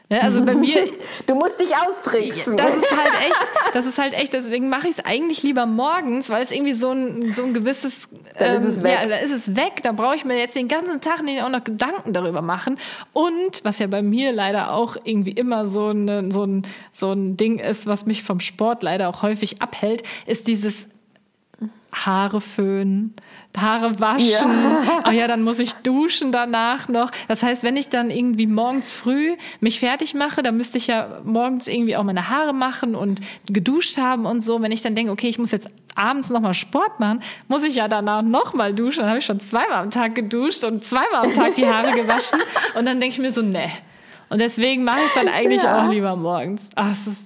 Ja, also bei mir. Du musst dich austricksen. Das ist halt echt, das ist halt echt, deswegen mache ich es eigentlich lieber morgens, weil es irgendwie so ein, so ein gewisses. Dann ähm, ist es weg. Ja, da ist es weg. Da brauche ich mir jetzt den ganzen Tag nicht auch noch Gedanken darüber machen. Und was ja bei mir leider auch irgendwie immer so, eine, so, ein, so ein Ding ist, was mich vom Sport leider auch häufig abhält, ist dieses Haare föhnen, Haare waschen. Ja. Oh ja, dann muss ich duschen danach noch. Das heißt, wenn ich dann irgendwie morgens früh mich fertig mache, dann müsste ich ja morgens irgendwie auch meine Haare machen und geduscht haben und so. Wenn ich dann denke, okay, ich muss jetzt abends nochmal Sport machen, muss ich ja danach nochmal duschen. Dann habe ich schon zweimal am Tag geduscht und zweimal am Tag die Haare gewaschen. Und dann denke ich mir so, ne. Und deswegen mache ich es dann eigentlich ja. auch lieber morgens. Ach, ist,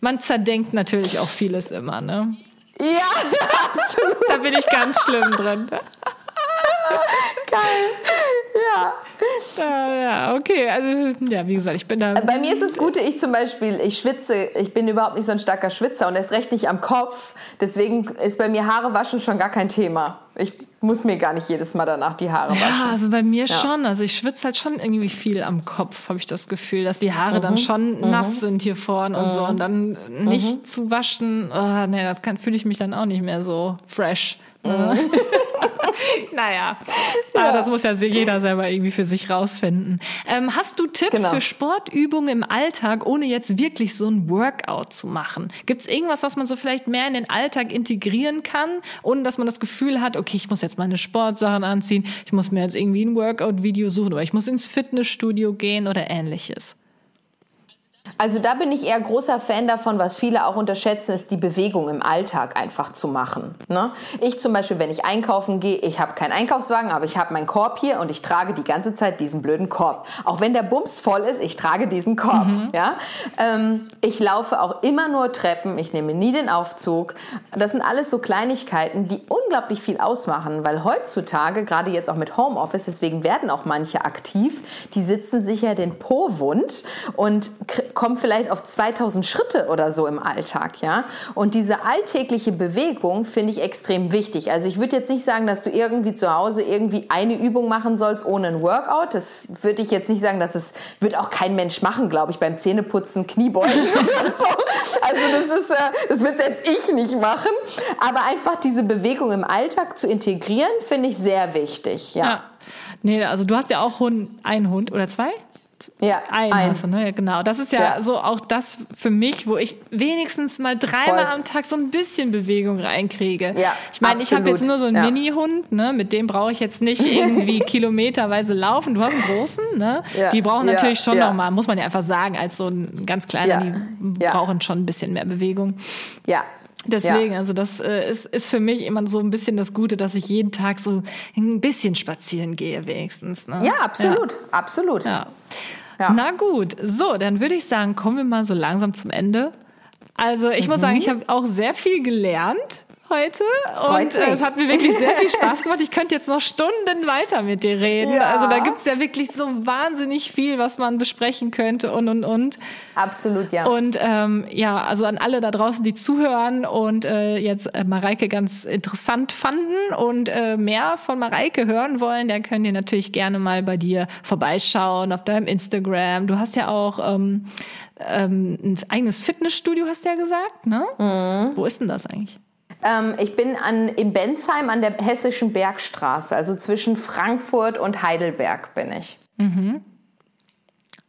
man zerdenkt natürlich auch vieles immer, ne? Ja, absolut. da bin ich ganz schlimm drin. Geil. Ja. Ja, ja, okay. Also, ja, wie gesagt, ich bin da. Bei mir ist das Gute, ich zum Beispiel, ich schwitze, ich bin überhaupt nicht so ein starker Schwitzer und erst recht nicht am Kopf. Deswegen ist bei mir Haare waschen schon gar kein Thema. Ich muss mir gar nicht jedes Mal danach die Haare waschen. Ja, also bei mir ja. schon. Also ich schwitze halt schon irgendwie viel am Kopf, habe ich das Gefühl, dass die Haare mhm. dann schon mhm. nass sind hier vorne mhm. und so. Und dann nicht mhm. zu waschen, oh, nee, das fühle ich mich dann auch nicht mehr so fresh. Naja, ja. das muss ja jeder selber irgendwie für sich rausfinden. Ähm, hast du Tipps genau. für Sportübungen im Alltag, ohne jetzt wirklich so ein Workout zu machen? Gibt es irgendwas, was man so vielleicht mehr in den Alltag integrieren kann, ohne dass man das Gefühl hat, okay, ich muss jetzt meine Sportsachen anziehen, ich muss mir jetzt irgendwie ein Workout-Video suchen oder ich muss ins Fitnessstudio gehen oder ähnliches? Also da bin ich eher großer Fan davon, was viele auch unterschätzen, ist die Bewegung im Alltag einfach zu machen. Ne? Ich zum Beispiel, wenn ich einkaufen gehe, ich habe keinen Einkaufswagen, aber ich habe meinen Korb hier und ich trage die ganze Zeit diesen blöden Korb. Auch wenn der Bums voll ist, ich trage diesen Korb. Mhm. Ja? Ähm, ich laufe auch immer nur Treppen, ich nehme nie den Aufzug. Das sind alles so Kleinigkeiten, die unglaublich viel ausmachen, weil heutzutage, gerade jetzt auch mit Homeoffice, deswegen werden auch manche aktiv, die sitzen sich ja den Po wund und kommen vielleicht auf 2000 Schritte oder so im Alltag, ja. Und diese alltägliche Bewegung finde ich extrem wichtig. Also ich würde jetzt nicht sagen, dass du irgendwie zu Hause irgendwie eine Übung machen sollst ohne ein Workout. Das würde ich jetzt nicht sagen, dass es wird auch kein Mensch machen, glaube ich, beim Zähneputzen, Kniebeugen oder so. Also das ist, äh, das wird selbst ich nicht machen. Aber einfach diese Bewegung im Alltag zu integrieren, finde ich sehr wichtig, ja. ja. Nee, also du hast ja auch Hund, einen Hund oder zwei? Ja, ein, ein. Hast ne? Genau. Das ist ja, ja, so auch das für mich, wo ich wenigstens mal dreimal am Tag so ein bisschen Bewegung reinkriege. Ja, ich meine, ich habe jetzt nur so einen ja. Mini-Hund, ne? mit dem brauche ich jetzt nicht irgendwie kilometerweise laufen. Du hast einen großen, ne? Ja. Die brauchen natürlich schon ja. nochmal, muss man ja einfach sagen, als so ein ganz kleiner, die brauchen schon ein bisschen mehr Bewegung. Ja, Deswegen, ja. also das äh, ist, ist für mich immer so ein bisschen das Gute, dass ich jeden Tag so ein bisschen spazieren gehe, wenigstens. Ne? Ja, absolut, ja. absolut. Ja. Na gut, so, dann würde ich sagen, kommen wir mal so langsam zum Ende. Also ich mhm. muss sagen, ich habe auch sehr viel gelernt heute und äh, es hat mir wirklich sehr viel Spaß gemacht. Ich könnte jetzt noch Stunden weiter mit dir reden. Ja. Also da gibt es ja wirklich so wahnsinnig viel, was man besprechen könnte und und und. Absolut, ja. Und ähm, ja, also an alle da draußen, die zuhören und äh, jetzt äh, Mareike ganz interessant fanden und äh, mehr von Mareike hören wollen, dann könnt ihr natürlich gerne mal bei dir vorbeischauen auf deinem Instagram. Du hast ja auch ähm, ähm, ein eigenes Fitnessstudio, hast du ja gesagt, ne? Mhm. Wo ist denn das eigentlich? Ähm, ich bin an, in Bensheim an der Hessischen Bergstraße, also zwischen Frankfurt und Heidelberg bin ich. Mhm.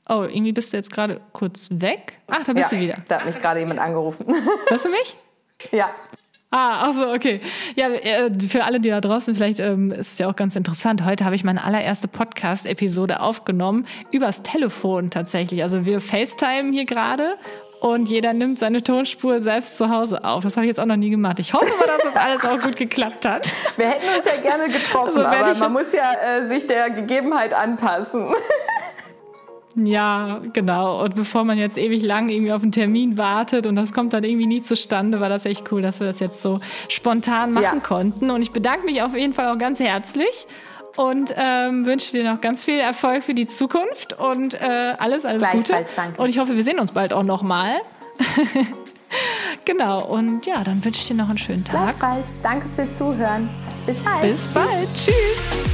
Oh, irgendwie bist du jetzt gerade kurz weg. Ach, da bist ja, du wieder. Da hat mich gerade jemand angerufen. Hörst du mich? Ja. Ah, ach so, okay. Ja, äh, für alle, die da draußen, vielleicht ähm, ist es ja auch ganz interessant. Heute habe ich meine allererste Podcast-Episode aufgenommen, übers Telefon tatsächlich. Also wir FaceTime hier gerade und jeder nimmt seine Tonspur selbst zu Hause auf. Das habe ich jetzt auch noch nie gemacht. Ich hoffe mal, dass das alles auch gut geklappt hat. Wir hätten uns ja gerne getroffen, also, aber man muss ja äh, sich der Gegebenheit anpassen. Ja, genau. Und bevor man jetzt ewig lang irgendwie auf einen Termin wartet und das kommt dann irgendwie nie zustande, war das echt cool, dass wir das jetzt so spontan machen ja. konnten. Und ich bedanke mich auf jeden Fall auch ganz herzlich und ähm, wünsche dir noch ganz viel Erfolg für die Zukunft und äh, alles, alles Gute. Danke. Und ich hoffe, wir sehen uns bald auch nochmal. genau, und ja, dann wünsche ich dir noch einen schönen Tag. Gleichfalls. Danke fürs Zuhören. Bis bald. Bis bald. Tschüss.